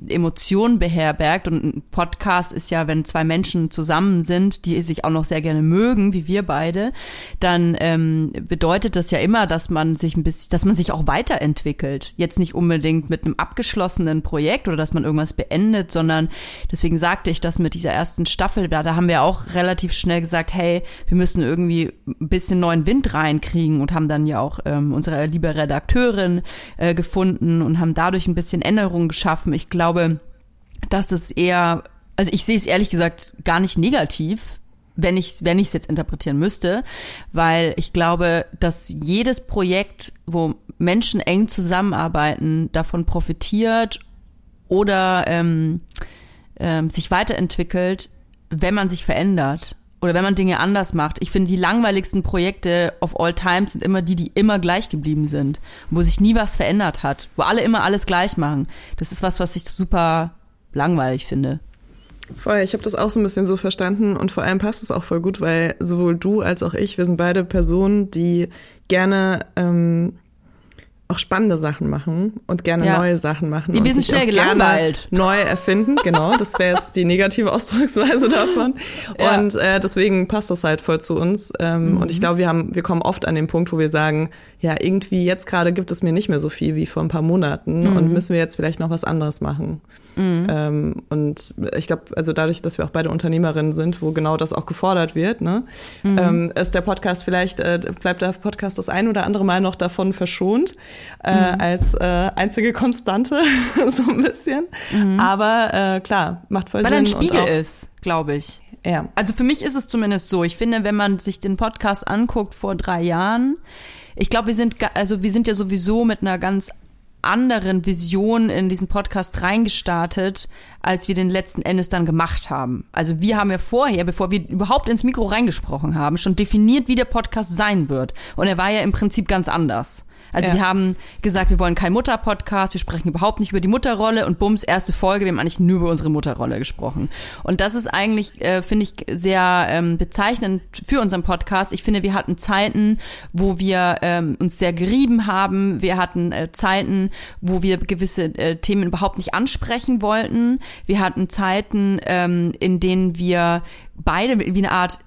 Emotionen beherbergt und ein Podcast ist ja, wenn zwei Menschen zusammen sind, die sich auch noch sehr gerne mögen, wie wir beide, dann ähm, bedeutet das ja immer, dass man sich ein bisschen, dass man sich auch weiterentwickelt. Jetzt nicht unbedingt mit einem abgeschlossenen Projekt oder dass man irgendwas beendet, sondern deswegen sagte ich das mit dieser ersten Staffel, da, da haben wir auch relativ schnell gesagt, hey, wir müssen irgendwie ein bisschen neuen Wind reinkriegen und haben dann ja auch ähm, unsere liebe Redakteurin äh, gefunden und haben dadurch ein bisschen Änderungen geschaffen. Ich glaube, glaube, dass es eher, also ich sehe es ehrlich gesagt gar nicht negativ, wenn ich wenn es jetzt interpretieren müsste, weil ich glaube, dass jedes Projekt, wo Menschen eng zusammenarbeiten, davon profitiert oder ähm, ähm, sich weiterentwickelt, wenn man sich verändert oder wenn man Dinge anders macht. Ich finde, die langweiligsten Projekte of all time sind immer die, die immer gleich geblieben sind, wo sich nie was verändert hat, wo alle immer alles gleich machen. Das ist was, was ich super langweilig finde. Voll, ich habe das auch so ein bisschen so verstanden und vor allem passt es auch voll gut, weil sowohl du als auch ich, wir sind beide Personen, die gerne ähm, auch spannende Sachen machen und gerne Ja. neue Sachen machen. Wir sind schnell gelangweilt. Neu erfinden, genau. Das wäre jetzt die negative Ausdrucksweise davon. <laughs> Ja. Und äh, deswegen passt das halt voll zu uns. Ähm, Und ich glaube, wir haben, wir kommen oft an den Punkt, wo wir sagen, ja, irgendwie jetzt gerade gibt es mir nicht mehr so viel wie vor ein paar Monaten und müssen wir jetzt vielleicht noch was anderes machen. Ähm, und ich glaube, also dadurch, dass wir auch beide Unternehmerinnen sind, wo genau das auch gefordert wird, ne, ähm, ist der Podcast vielleicht, äh, bleibt der Podcast das ein oder andere Mal noch davon verschont, äh, als äh, einzige Konstante, <laughs> so ein bisschen. Aber äh, klar, macht voll Weil er Sinn. ein Spiegel ist, glaube ich. Ja. Also für mich ist es zumindest so. Ich finde, wenn man sich den Podcast anguckt vor drei Jahren, ich glaube, wir sind, also wir sind ja sowieso mit einer ganz anderen Vision in diesen Podcast reingestartet, als wir den letzten Endes dann gemacht haben. Also wir haben ja vorher, bevor wir überhaupt ins Mikro reingesprochen haben, schon definiert, wie der Podcast sein wird. Und er war ja im Prinzip ganz anders. Also Ja. wir haben gesagt, wir wollen keinen Mutter-Podcast, wir sprechen überhaupt nicht über die Mutterrolle und bums, erste Folge, wir haben eigentlich nur über unsere Mutterrolle gesprochen. Und das ist eigentlich, äh, finde ich, sehr ähm, bezeichnend für unseren Podcast. Ich finde, wir hatten Zeiten, wo wir ähm, uns sehr gerieben haben. Wir hatten äh, Zeiten, wo wir gewisse äh, Themen überhaupt nicht ansprechen wollten. Wir hatten Zeiten, ähm, in denen wir beide wie eine Art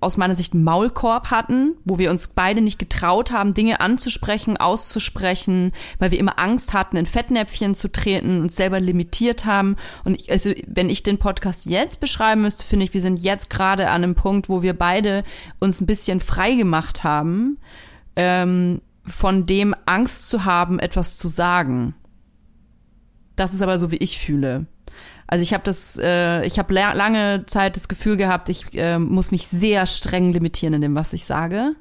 aus meiner Sicht Maulkorb hatten, wo wir uns beide nicht getraut haben, Dinge anzusprechen, auszusprechen, weil wir immer Angst hatten, in Fettnäpfchen zu treten, uns selber limitiert haben. Und ich, also, wenn ich den Podcast jetzt beschreiben müsste, finde ich, wir sind jetzt gerade an einem Punkt, wo wir beide uns ein bisschen frei gemacht haben, ähm, von dem Angst zu haben, etwas zu sagen. Das ist aber so, wie ich fühle. Also ich habe das, äh, ich habe la lange Zeit das Gefühl gehabt, ich äh, muss mich sehr streng limitieren in dem, was ich sage.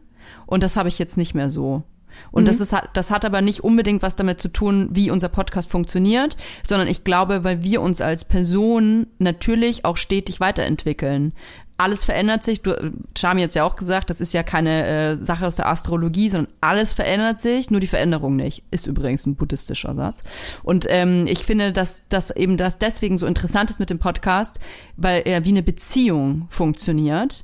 Und das habe ich jetzt nicht mehr so. Und das ist das hat aber nicht unbedingt was damit zu tun, wie unser Podcast funktioniert, sondern ich glaube, weil wir uns als Person natürlich auch stetig weiterentwickeln. Alles verändert sich. Du, Charmi jetzt ja auch gesagt, das ist ja keine äh, Sache aus der Astrologie, sondern alles verändert sich, nur die Veränderung nicht. Ist übrigens ein buddhistischer Satz. Und ähm, ich finde, dass das eben das deswegen so interessant ist mit dem Podcast, weil er wie eine Beziehung funktioniert.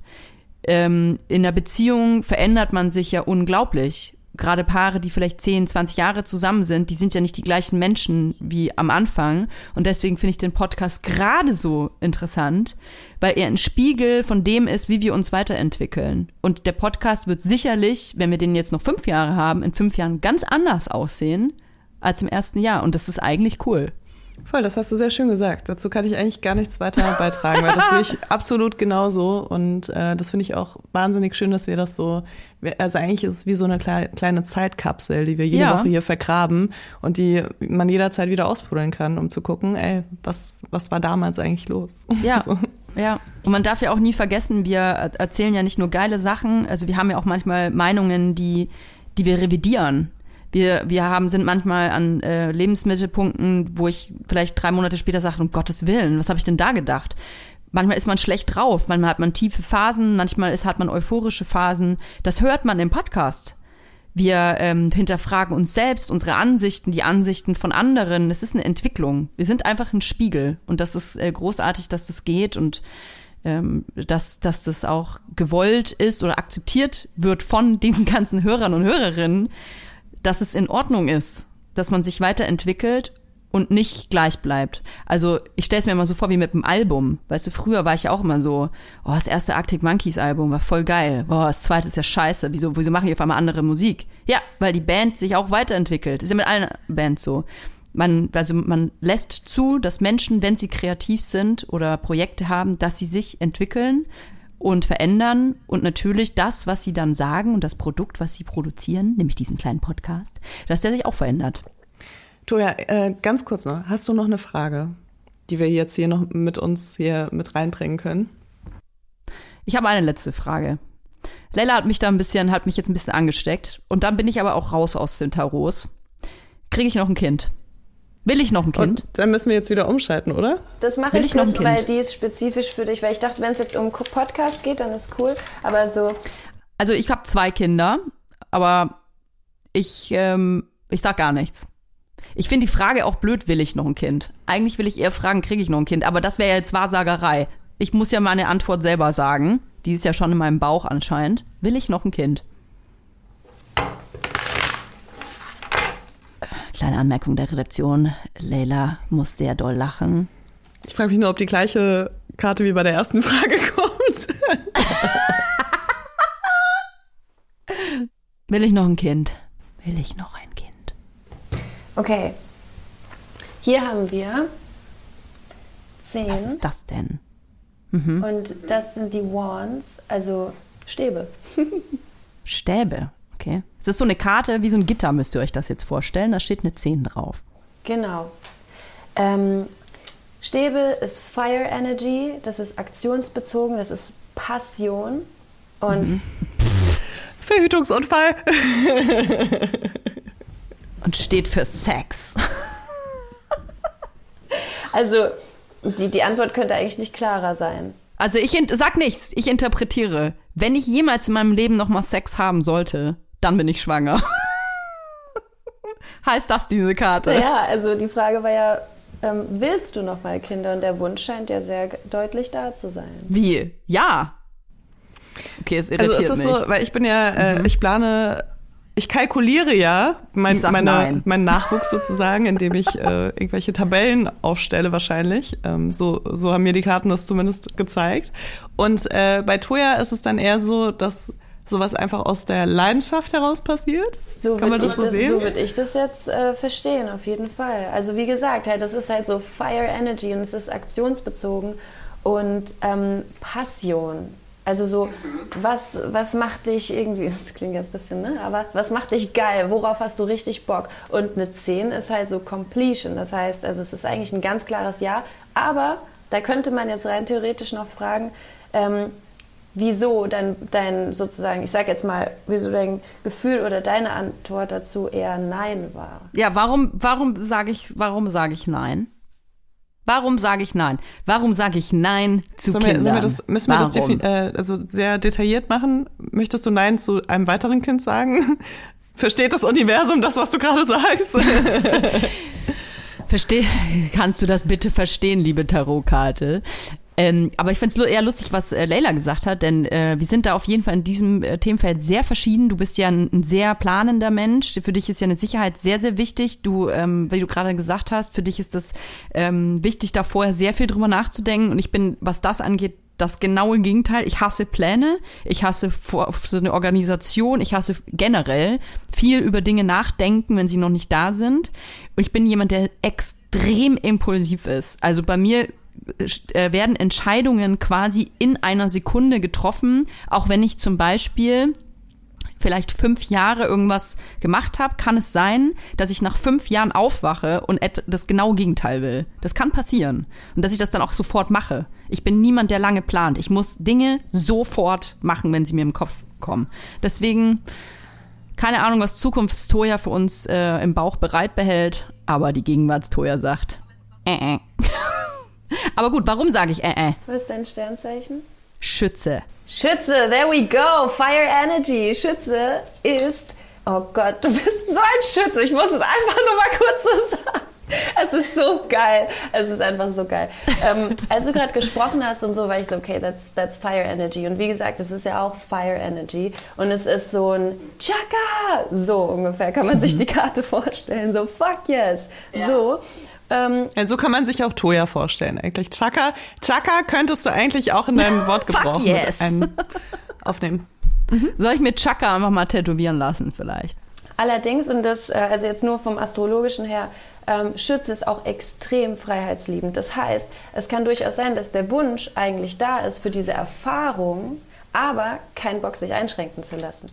Ähm, in der Beziehung verändert man sich ja unglaublich. Gerade Paare, die vielleicht 10, 20 Jahre zusammen sind, die sind ja nicht die gleichen Menschen wie am Anfang. Und deswegen finde ich den Podcast gerade so interessant, weil er ein Spiegel von dem ist, wie wir uns weiterentwickeln. Und der Podcast wird sicherlich, wenn wir den jetzt noch fünf Jahre haben, in fünf Jahren ganz anders aussehen als im ersten Jahr. Und das ist eigentlich cool. Voll, das hast du sehr schön gesagt. Dazu kann ich eigentlich gar nichts weiter <laughs> beitragen, weil das sehe ich <laughs> absolut genauso. Und äh, das finde ich auch wahnsinnig schön, dass wir das so, also eigentlich ist es wie so eine klei- kleine Zeitkapsel, die wir jede Ja. Woche hier vergraben und die man jederzeit wieder ausbuddeln kann, um zu gucken, ey, was, was war damals eigentlich los? <laughs> Ja. So. Ja, und man darf ja auch nie vergessen, wir er- erzählen ja nicht nur geile Sachen, also wir haben ja auch manchmal Meinungen, die, die wir revidieren. Wir, wir haben, sind manchmal an äh, Lebensmittelpunkten, wo ich vielleicht drei Monate später sage, um Gottes Willen, was habe ich denn da gedacht? Manchmal ist man schlecht drauf, manchmal hat man tiefe Phasen, manchmal ist, hat man euphorische Phasen. Das hört man im Podcast. Wir ähm, hinterfragen uns selbst, unsere Ansichten, die Ansichten von anderen. Es ist eine Entwicklung. Wir sind einfach ein Spiegel. Und das ist äh, großartig, dass das geht und ähm, dass, dass das auch gewollt ist oder akzeptiert wird von diesen ganzen Hörern und Hörerinnen, dass es in Ordnung ist, dass man sich weiterentwickelt und nicht gleich bleibt. Also ich stelle es mir immer so vor wie mit einem Album. Weißt du, früher war ich ja auch immer so, oh, das erste Arctic Monkeys Album war voll geil. Oh, das zweite ist ja scheiße. Wieso, wieso machen die auf einmal andere Musik? Ja, weil die Band sich auch weiterentwickelt. Ist ja mit allen Bands so. Man, also man lässt zu, dass Menschen, wenn sie kreativ sind oder Projekte haben, dass sie sich entwickeln und verändern und natürlich das, was sie dann sagen und das Produkt, was sie produzieren, nämlich diesen kleinen Podcast, dass der sich auch verändert. Toja, äh, ganz kurz noch, hast du noch eine Frage, die wir jetzt hier noch mit uns hier mit reinbringen können? Ich habe eine letzte Frage. Leila hat mich da ein bisschen, hat mich jetzt ein bisschen angesteckt. Und dann bin ich aber auch raus aus den Tarots. Kriege ich noch ein Kind? Will ich noch ein Kind? Und dann müssen wir jetzt wieder umschalten, oder? Das mache Will ich ich noch ein kurz, weil Kind? die ist spezifisch für dich. Weil ich dachte, wenn es jetzt um Podcast geht, dann ist cool. Aber so, Also ich habe zwei Kinder, aber ich, ähm, ich sag gar nichts. Ich finde die Frage auch blöd, will ich noch ein Kind? Eigentlich will ich eher fragen, kriege ich noch ein Kind? Aber das wäre ja jetzt Wahrsagerei. Ich muss ja meine Antwort selber sagen. Die ist ja schon in meinem Bauch anscheinend. Will ich noch ein Kind? Kleine Anmerkung der Redaktion. Leila muss sehr doll lachen. Ich frage mich nur, ob die gleiche Karte wie bei der ersten Frage <laughs> kommt. Will ich noch ein Kind? Will ich noch ein Kind? okay. Hier haben wir zehn. Was ist das denn? Und das sind die Wands, also Stäbe. Stäbe. Okay. Es ist so eine Karte, wie so ein Gitter, müsst ihr euch das jetzt vorstellen. Da steht eine 10 drauf. Genau. Ähm, Stäbe ist Fire Energy, das ist aktionsbezogen, das ist Passion. Und Verhütungsunfall. <laughs> Und steht für Sex. also die, die Antwort könnte eigentlich nicht klarer sein. Also ich sag nichts, ich interpretiere. Wenn ich jemals in meinem Leben nochmal Sex haben sollte, dann bin ich schwanger. <laughs> heißt das diese Karte? Naja, also die Frage war ja, ähm, willst du noch mal Kinder? Und der Wunsch scheint ja sehr deutlich da zu sein. Wie? Ja. Okay, es irritiert Also ist es mich. so, weil ich bin ja, äh, ich plane, ich kalkuliere ja mein, meine, meinen Nachwuchs sozusagen, indem ich äh, irgendwelche Tabellen aufstelle wahrscheinlich. Ähm, so, so haben mir die Karten das zumindest gezeigt. Und äh, bei Toya ist es dann eher so, dass sowas einfach aus der Leidenschaft heraus passiert. So Kann man würde das ich, so das, sehen? so würd ich das jetzt äh, verstehen, auf jeden Fall. Also wie gesagt, halt, das ist halt so Fire Energy und es ist aktionsbezogen und ähm, Passion. Also so, was, was macht dich irgendwie, <laughs> das klingt jetzt ein bisschen, ne? Aber was macht dich geil? Worauf hast du richtig Bock? Und eine 10 ist halt so Completion. Das heißt, also es ist eigentlich ein ganz klares Ja. Aber da könnte man jetzt rein theoretisch noch fragen, ähm, wieso dein, dein sozusagen, ich sag jetzt mal, wieso dein Gefühl oder deine Antwort dazu eher Nein war. Ja, warum, warum sage ich, warum sage ich nein? Warum sage ich nein? Warum sage ich nein zu Sollen wir, Kindern? wir das, müssen wir das Warum? äh, also sehr detailliert machen? Möchtest du Nein zu einem weiteren Kind sagen? <laughs> Versteht das Universum das, was du gerade sagst? <laughs> Versteh, kannst du das bitte verstehen, liebe Tarotkarte? Ähm, aber ich finde es eher lustig, was äh, Leila gesagt hat, denn äh, wir sind da auf jeden Fall in diesem äh, Themenfeld sehr verschieden. Du bist ja ein, ein sehr planender Mensch. Für dich ist ja eine Sicherheit sehr, sehr wichtig. Du, ähm, wie du gerade gesagt hast, für dich ist es ähm, wichtig, da vorher sehr viel drüber nachzudenken. Und ich bin, was das angeht, das genaue Gegenteil. Ich hasse Pläne, ich hasse so eine Organisation, ich hasse generell viel über Dinge nachdenken, wenn sie noch nicht da sind. Und ich bin jemand, der extrem impulsiv ist. Also bei mir werden Entscheidungen quasi in einer Sekunde getroffen, auch wenn ich zum Beispiel vielleicht fünf Jahre irgendwas gemacht habe, kann es sein, dass ich nach fünf Jahren aufwache und das genaue Gegenteil will. Das kann passieren. Und dass ich das dann auch sofort mache. Ich bin niemand, der lange plant. Ich muss Dinge sofort machen, wenn sie mir im Kopf kommen. Deswegen, keine Ahnung, was Zukunftstoja für uns äh, im Bauch bereit behält, aber die Gegenwartstoja sagt, äh, äh. <laughs> aber gut, warum sage ich äh, äh? Was ist dein Sternzeichen? Schütze. Schütze, there we go, Fire Energy. Schütze ist, oh Gott, du bist so ein Schütze. Ich muss es einfach nur mal kurz so sagen. Es ist so geil. Es ist einfach so geil. Ähm, als du gerade gesprochen hast und so, war ich so, okay, that's, that's Fire Energy. Und wie gesagt, es ist ja auch Fire Energy. Und es ist so ein Chaka! So ungefähr kann man sich die Karte vorstellen. So, fuck yes. So. Ähm, Ja, so kann man sich auch Toya vorstellen eigentlich. Chaka, Chaka könntest du eigentlich auch in deinem Wortgebrauch <laughs> yes. ein, <laughs> aufnehmen. Soll ich mir Chaka einfach mal tätowieren lassen vielleicht? Allerdings, und das, äh, also jetzt nur vom Astrologischen her, ähm, Schütze ist auch extrem freiheitsliebend. Das heißt, es kann durchaus sein, dass der Wunsch eigentlich da ist für diese Erfahrung, aber kein Bock, sich einschränken zu lassen.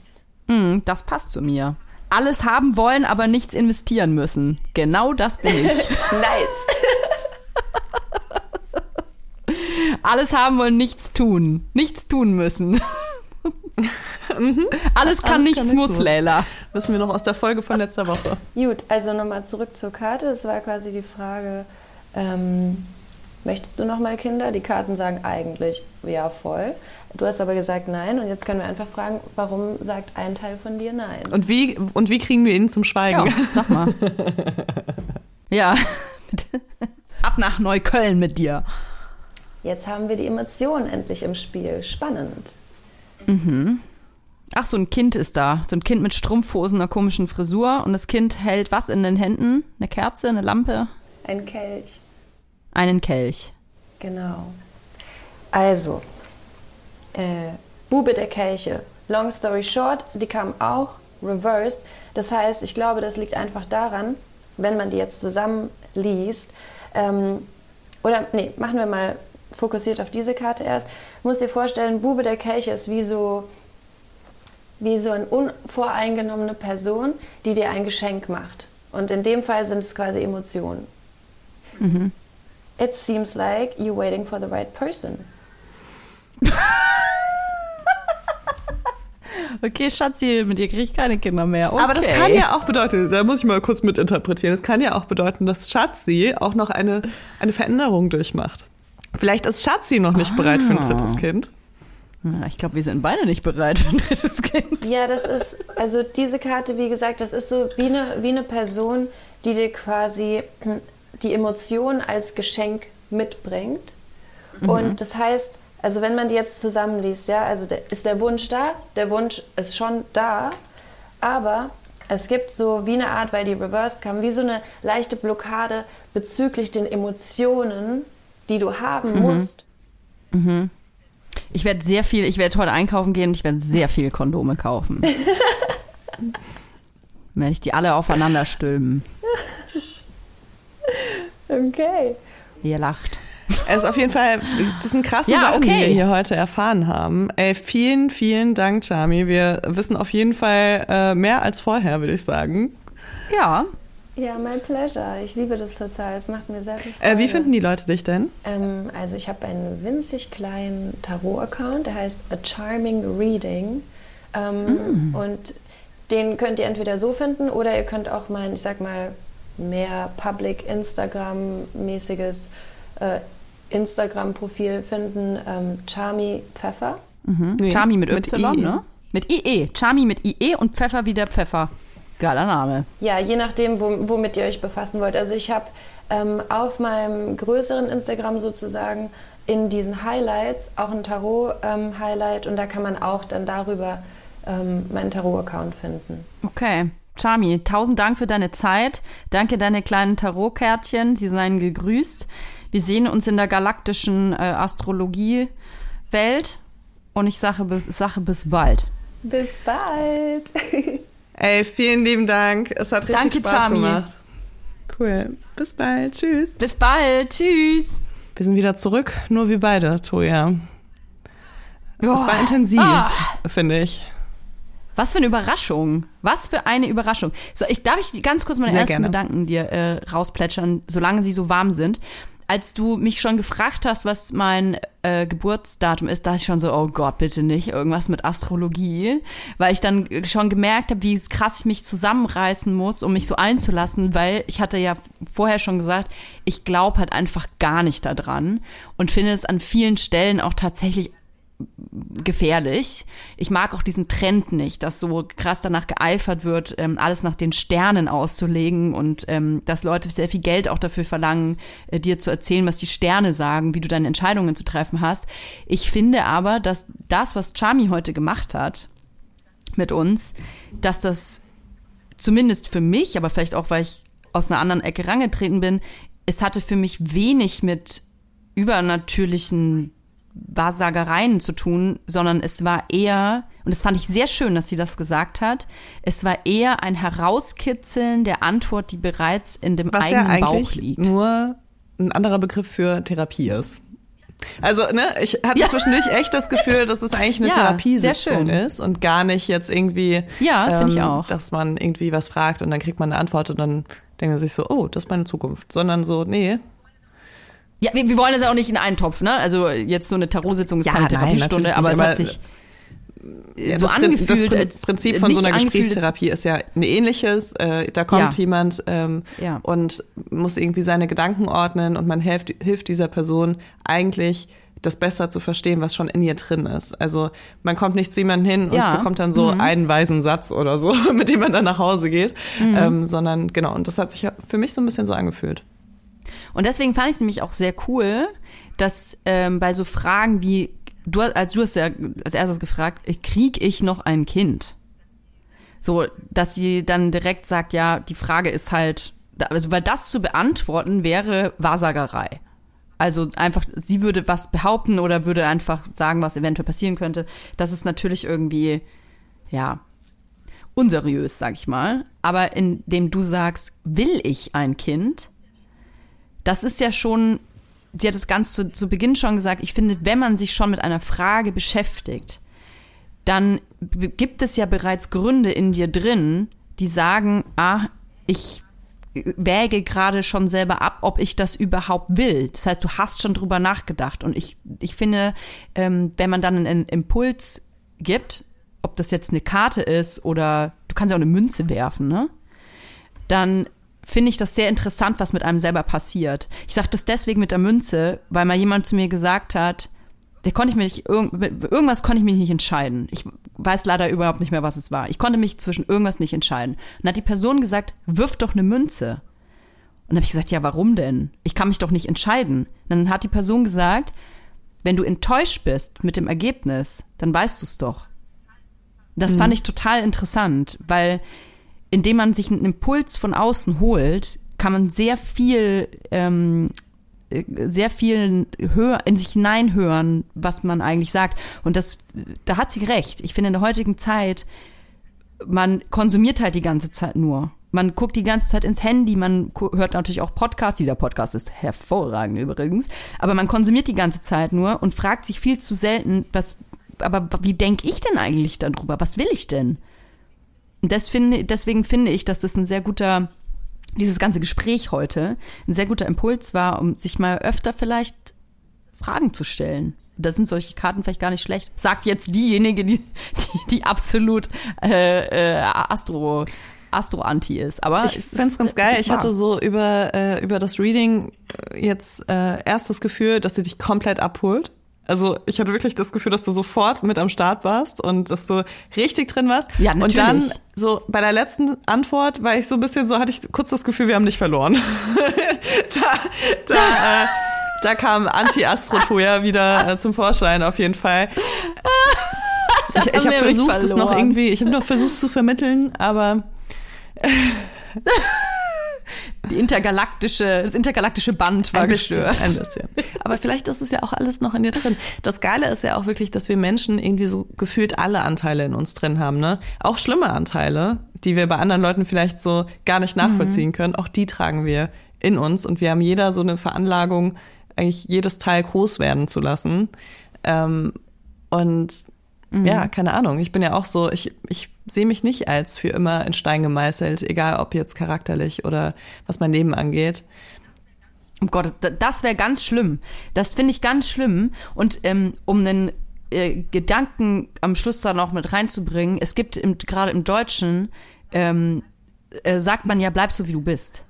Hm, das passt zu mir. Alles haben wollen, aber nichts investieren müssen. Genau das bin ich. <laughs> Nice. <laughs> Alles haben wollen, nichts tun. Nichts tun müssen. <laughs> Alles kann, Alles nichts kann muss, nichts muss. Leila. Wissen wir noch aus der Folge von letzter Woche. Gut, also nochmal zurück zur Karte. Es war quasi die Frage, ähm, möchtest du nochmal Kinder? Die Karten sagen eigentlich, ja, voll. Du hast aber gesagt nein und jetzt können wir einfach fragen, warum sagt ein Teil von dir nein? Und wie, und wie kriegen wir ihn zum Schweigen? Ja, sag mal. <laughs> ja. <laughs> Ab nach Neukölln mit dir. Jetzt haben wir die Emotionen endlich im Spiel. Spannend. Ach, so ein Kind ist da. So ein Kind mit Strumpfhosen, einer komischen Frisur. Und das Kind hält was in den Händen? Eine Kerze, eine Lampe? Ein Kelch. Einen Kelch. Genau. Also, äh, Bube der Kelche. Long story short, die kam auch reversed. Das heißt, ich glaube, das liegt einfach daran, wenn man die jetzt zusammen liest, ähm, oder nee, machen wir mal fokussiert auf diese Karte erst. Musst dir vorstellen, Bube der Kelche ist wie so, wie so eine unvoreingenommene Person, die dir ein Geschenk macht. Und in dem Fall sind es quasi Emotionen. It seems like you're waiting for the right person. <laughs> Okay, Schatzi, mit dir kriege ich keine Kinder mehr. Okay. Aber das kann ja auch bedeuten, da muss ich mal kurz mitinterpretieren, das kann ja auch bedeuten, dass Schatzi auch noch eine, eine Veränderung durchmacht. Vielleicht ist Schatzi noch nicht bereit für ein drittes Kind. Ich glaube, wir sind beide nicht bereit für ein drittes Kind. Ja, das ist, also diese Karte, wie gesagt, das ist so wie eine, wie eine Person, die dir quasi hm, die Emotion als Geschenk mitbringt. Und das heißt, also wenn man die jetzt zusammenliest, ja, also der, ist der Wunsch da, der Wunsch ist schon da, aber es gibt so wie eine Art, weil die reversed kam, wie so eine leichte Blockade bezüglich den Emotionen, die du haben musst. Ich werde sehr viel, ich werde heute einkaufen gehen und ich werde sehr viele Kondome kaufen. <laughs> werde ich die alle aufeinander stülpen. Okay. Ihr lacht. Es ist auf jeden Fall, das sind krasse Ja, Sachen, die okay. wir hier heute erfahren haben. Ey, vielen, vielen Dank, Chami. Wir wissen auf jeden Fall äh, mehr als vorher, würde ich sagen. Ja. Ja, my pleasure. Ich liebe das total. Es macht mir sehr viel Freude. Äh, wie finden die Leute dich denn? Ähm, also ich habe einen winzig kleinen Tarot-Account, der heißt A Charming Reading. Ähm, Und den könnt ihr entweder so finden oder ihr könnt auch mein, ich sag mal, mehr Public Instagram-mäßiges äh, Instagram-Profil finden, ähm, Charmy Pfeffer. Nee, Charmy mit, mit Y, IE. ne? Mit IE. Charmy mit IE und Pfeffer wie der Pfeffer. Geiler Name. Ja, je nachdem, wo, womit ihr euch befassen wollt. Also ich habe ähm, auf meinem größeren Instagram sozusagen in diesen Highlights auch ein Tarot-Highlight und da kann man auch dann darüber ähm, meinen Tarot-Account finden. Okay. Charmy, tausend Dank für deine Zeit. Danke deine kleinen Tarotkärtchen. Sie seien gegrüßt. Wir sehen uns in der galaktischen äh, Astrologie-Welt. Und ich sage, sage bis bald. Bis bald! <laughs> Ey, vielen lieben Dank. Es hat richtig Danke, Spaß Chami. gemacht. Cool. Bis bald. Tschüss. Bis bald. Tschüss. Wir sind wieder zurück, nur wir beide, Toja. Es war intensiv, Ah. finde ich. Was für eine Überraschung. Was für eine Überraschung. So, ich darf ich ganz kurz meine Sehr ersten gerne. Gedanken dir äh, rausplätschern, solange sie so warm sind. Als du mich schon gefragt hast, was mein äh, Geburtsdatum ist, dachte ich schon so, oh Gott, bitte nicht irgendwas mit Astrologie, weil ich dann schon gemerkt habe, wie krass ich mich zusammenreißen muss, um mich so einzulassen, weil ich hatte ja vorher schon gesagt, ich glaube halt einfach gar nicht daran und finde es an vielen Stellen auch tatsächlich gefährlich. Ich mag auch diesen Trend nicht, dass so krass danach geeifert wird, ähm, alles nach den Sternen auszulegen und ähm, dass Leute sehr viel Geld auch dafür verlangen, äh, dir zu erzählen, was die Sterne sagen, wie du deine Entscheidungen zu treffen hast. Ich finde aber, dass das, was Chami heute gemacht hat mit uns, dass das zumindest für mich, aber vielleicht auch, weil ich aus einer anderen Ecke rangetreten bin, es hatte für mich wenig mit übernatürlichen Wahrsagereien zu tun, sondern es war eher, und das fand ich sehr schön, dass sie das gesagt hat, es war eher ein Herauskitzeln der Antwort, die bereits in dem Was ja eigenen Bauch eigentlich liegt. nur ein anderer Begriff für Therapie ist. Also, ne, ich hatte Ja. zwischendurch echt das Gefühl, dass es eigentlich eine Ja, Therapiesitzung schön. ist und gar nicht jetzt irgendwie, Ja, finde ich auch. dass man irgendwie was fragt und dann kriegt man eine Antwort und dann denkt man sich so, oh, das ist meine Zukunft. Sondern so, nee, Ja, wir, wir wollen das ja auch nicht in einen Topf, ne? Also jetzt so eine Tarotsitzung ist Ja, keine nein, Therapiestunde, natürlich aber es hat sich Ja, so das, angefühlt. das als- Prin- Prinzip von so einer Gesprächstherapie ist ja ein ähnliches. Äh, da kommt Ja. jemand ähm, Ja. und muss irgendwie seine Gedanken ordnen und man hilft, hilft dieser Person eigentlich das besser zu verstehen, was schon in ihr drin ist. Also man kommt nicht zu jemandem hin und bekommt dann so einen weisen Satz oder so, <laughs> mit dem man dann nach Hause geht, ähm, sondern genau, und das hat sich ja für mich so ein bisschen so angefühlt. Und deswegen fand ich es nämlich auch sehr cool, dass ähm, bei so Fragen wie, du, als du hast ja als erstes gefragt, krieg ich noch ein Kind? So, dass sie dann direkt sagt, ja, die Frage ist halt, also weil das zu beantworten wäre Wahrsagerei. Also einfach, sie würde was behaupten oder würde einfach sagen, was eventuell passieren könnte. Das ist natürlich irgendwie, ja, unseriös, sag ich mal. Aber indem du sagst, will ich ein Kind, das ist ja schon, sie hat es ganz zu, zu Beginn schon gesagt, ich finde, wenn man sich schon mit einer Frage beschäftigt, dann gibt es ja bereits Gründe in dir drin, die sagen, ah, ich wäge gerade schon selber ab, ob ich das überhaupt will. Das heißt, du hast schon drüber nachgedacht. Und ich, ich finde, ähm, wenn man dann einen Impuls gibt, ob das jetzt eine Karte ist oder du kannst ja auch eine Münze werfen, ne? Dann finde ich das sehr interessant, was mit einem selber passiert. Ich sage das deswegen mit der Münze, weil mal jemand zu mir gesagt hat, der konnte ich mir nicht, irgendwas konnte ich mich nicht entscheiden. Ich weiß leider überhaupt nicht mehr, was es war. Ich konnte mich zwischen irgendwas nicht entscheiden. Und dann hat die Person gesagt, wirf doch eine Münze. Und dann habe ich gesagt, ja, warum denn? Ich kann mich doch nicht entscheiden. Und dann hat die Person gesagt, wenn du enttäuscht bist mit dem Ergebnis, dann weißt du es doch. Das fand ich total interessant, weil indem man sich einen Impuls von außen holt, kann man sehr viel, ähm, äh, sehr viel hör, in sich hineinhören, was man eigentlich sagt. Und das, da hat sie recht. Ich finde, in der heutigen Zeit, man konsumiert halt die ganze Zeit nur. Man guckt die ganze Zeit ins Handy, man hört natürlich auch Podcasts. Dieser Podcast ist hervorragend übrigens. Aber man konsumiert die ganze Zeit nur und fragt sich viel zu selten, was, aber wie denke ich denn eigentlich darüber? Was will ich denn? Und finde, deswegen finde ich, dass das ein sehr guter, dieses ganze Gespräch heute, ein sehr guter Impuls war, um sich mal öfter vielleicht Fragen zu stellen. Da sind solche Karten vielleicht gar nicht schlecht. Sagt jetzt diejenige, die, die, die absolut äh, äh, Astro, Astro-Anti ist. Aber Ich es find's ist- ganz geil. es Ich hatte so über, äh, über das Reading jetzt äh, erst das Gefühl, dass sie dich komplett abholt. Also ich hatte wirklich das Gefühl, dass du sofort mit am Start warst und dass du richtig drin warst. Ja, Und dann natürlich. so bei der letzten Antwort war ich so ein bisschen so, hatte ich kurz das Gefühl, wir haben dich verloren. <laughs> da da, äh, da kam Anti-Astro-Toya wieder äh, zum Vorschein auf jeden Fall. <laughs> Ich, ich habe versucht, das noch irgendwie, ich habe noch versucht zu vermitteln, aber <laughs> Die intergalaktische, das intergalaktische Band war ein bisschen, gestört. ein bisschen. Aber vielleicht ist es ja auch alles noch in dir drin. Das Geile ist ja auch wirklich, dass wir Menschen irgendwie so gefühlt alle Anteile in uns drin haben, ne? Auch schlimme Anteile, die wir bei anderen Leuten vielleicht so gar nicht nachvollziehen können, auch die tragen wir in uns und wir haben jeder so eine Veranlagung, eigentlich jedes Teil groß werden zu lassen. Ähm, und ja, keine Ahnung. Ich bin ja auch so, ich, ich sehe mich nicht als für immer in Stein gemeißelt, egal ob jetzt charakterlich oder was mein Leben angeht. Oh Gott, das wäre ganz schlimm. Das finde ich ganz schlimm. Und ähm, um einen äh, Gedanken am Schluss da noch mit reinzubringen, es gibt gerade im Deutschen, ähm, äh, sagt man ja, bleib so wie du bist.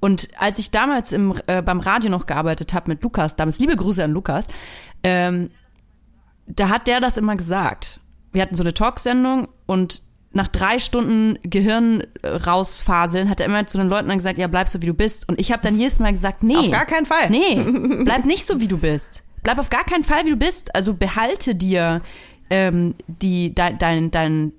Und als ich damals im, äh, beim Radio noch gearbeitet habe mit Lukas, damals liebe Grüße an Lukas, ähm, da hat der das immer gesagt. Wir hatten so eine Talksendung und nach drei Stunden Gehirn äh, rausfaseln hat er immer zu den Leuten dann gesagt, ja, bleib so wie du bist. Und ich habe dann jedes Mal gesagt, nee. Auf gar keinen Fall. Nee, <laughs> bleib nicht so wie du bist. Bleib auf gar keinen Fall wie du bist. Also behalte dir ähm, die, dein, dein, dein,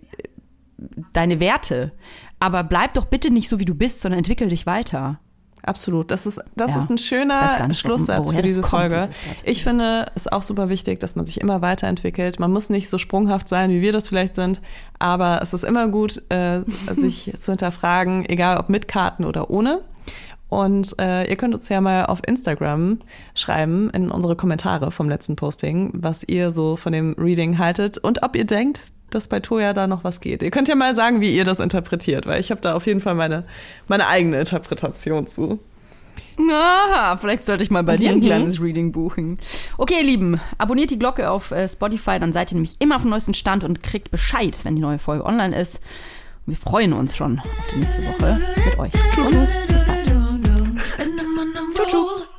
deine Werte. Aber bleib doch bitte nicht so wie du bist, sondern entwickel dich weiter. Absolut. Das ist, das Ja. ist ein schöner nicht, Schlusssatz für diese Folge. Ich finde es auch super wichtig, dass man sich immer weiterentwickelt. Man muss nicht so sprunghaft sein, wie wir das vielleicht sind, aber es ist immer gut, äh, <laughs> sich zu hinterfragen, egal ob mit Karten oder ohne. Und äh, ihr könnt uns ja mal auf Instagram schreiben in unsere Kommentare vom letzten Posting, was ihr so von dem Reading haltet und ob ihr denkt, dass bei Toya da noch was geht. Ihr könnt ja mal sagen, wie ihr das interpretiert, weil ich habe da auf jeden Fall meine, meine eigene Interpretation zu. Aha, vielleicht sollte ich mal bei dir ein mhm. kleines Reading buchen. Okay, ihr Lieben, abonniert die Glocke auf äh, Spotify, dann seid ihr nämlich immer auf dem neuesten Stand und kriegt Bescheid, wenn die neue Folge online ist. Wir freuen uns schon auf die nächste Woche mit euch. Tschüss. Bis bald. Tschüss.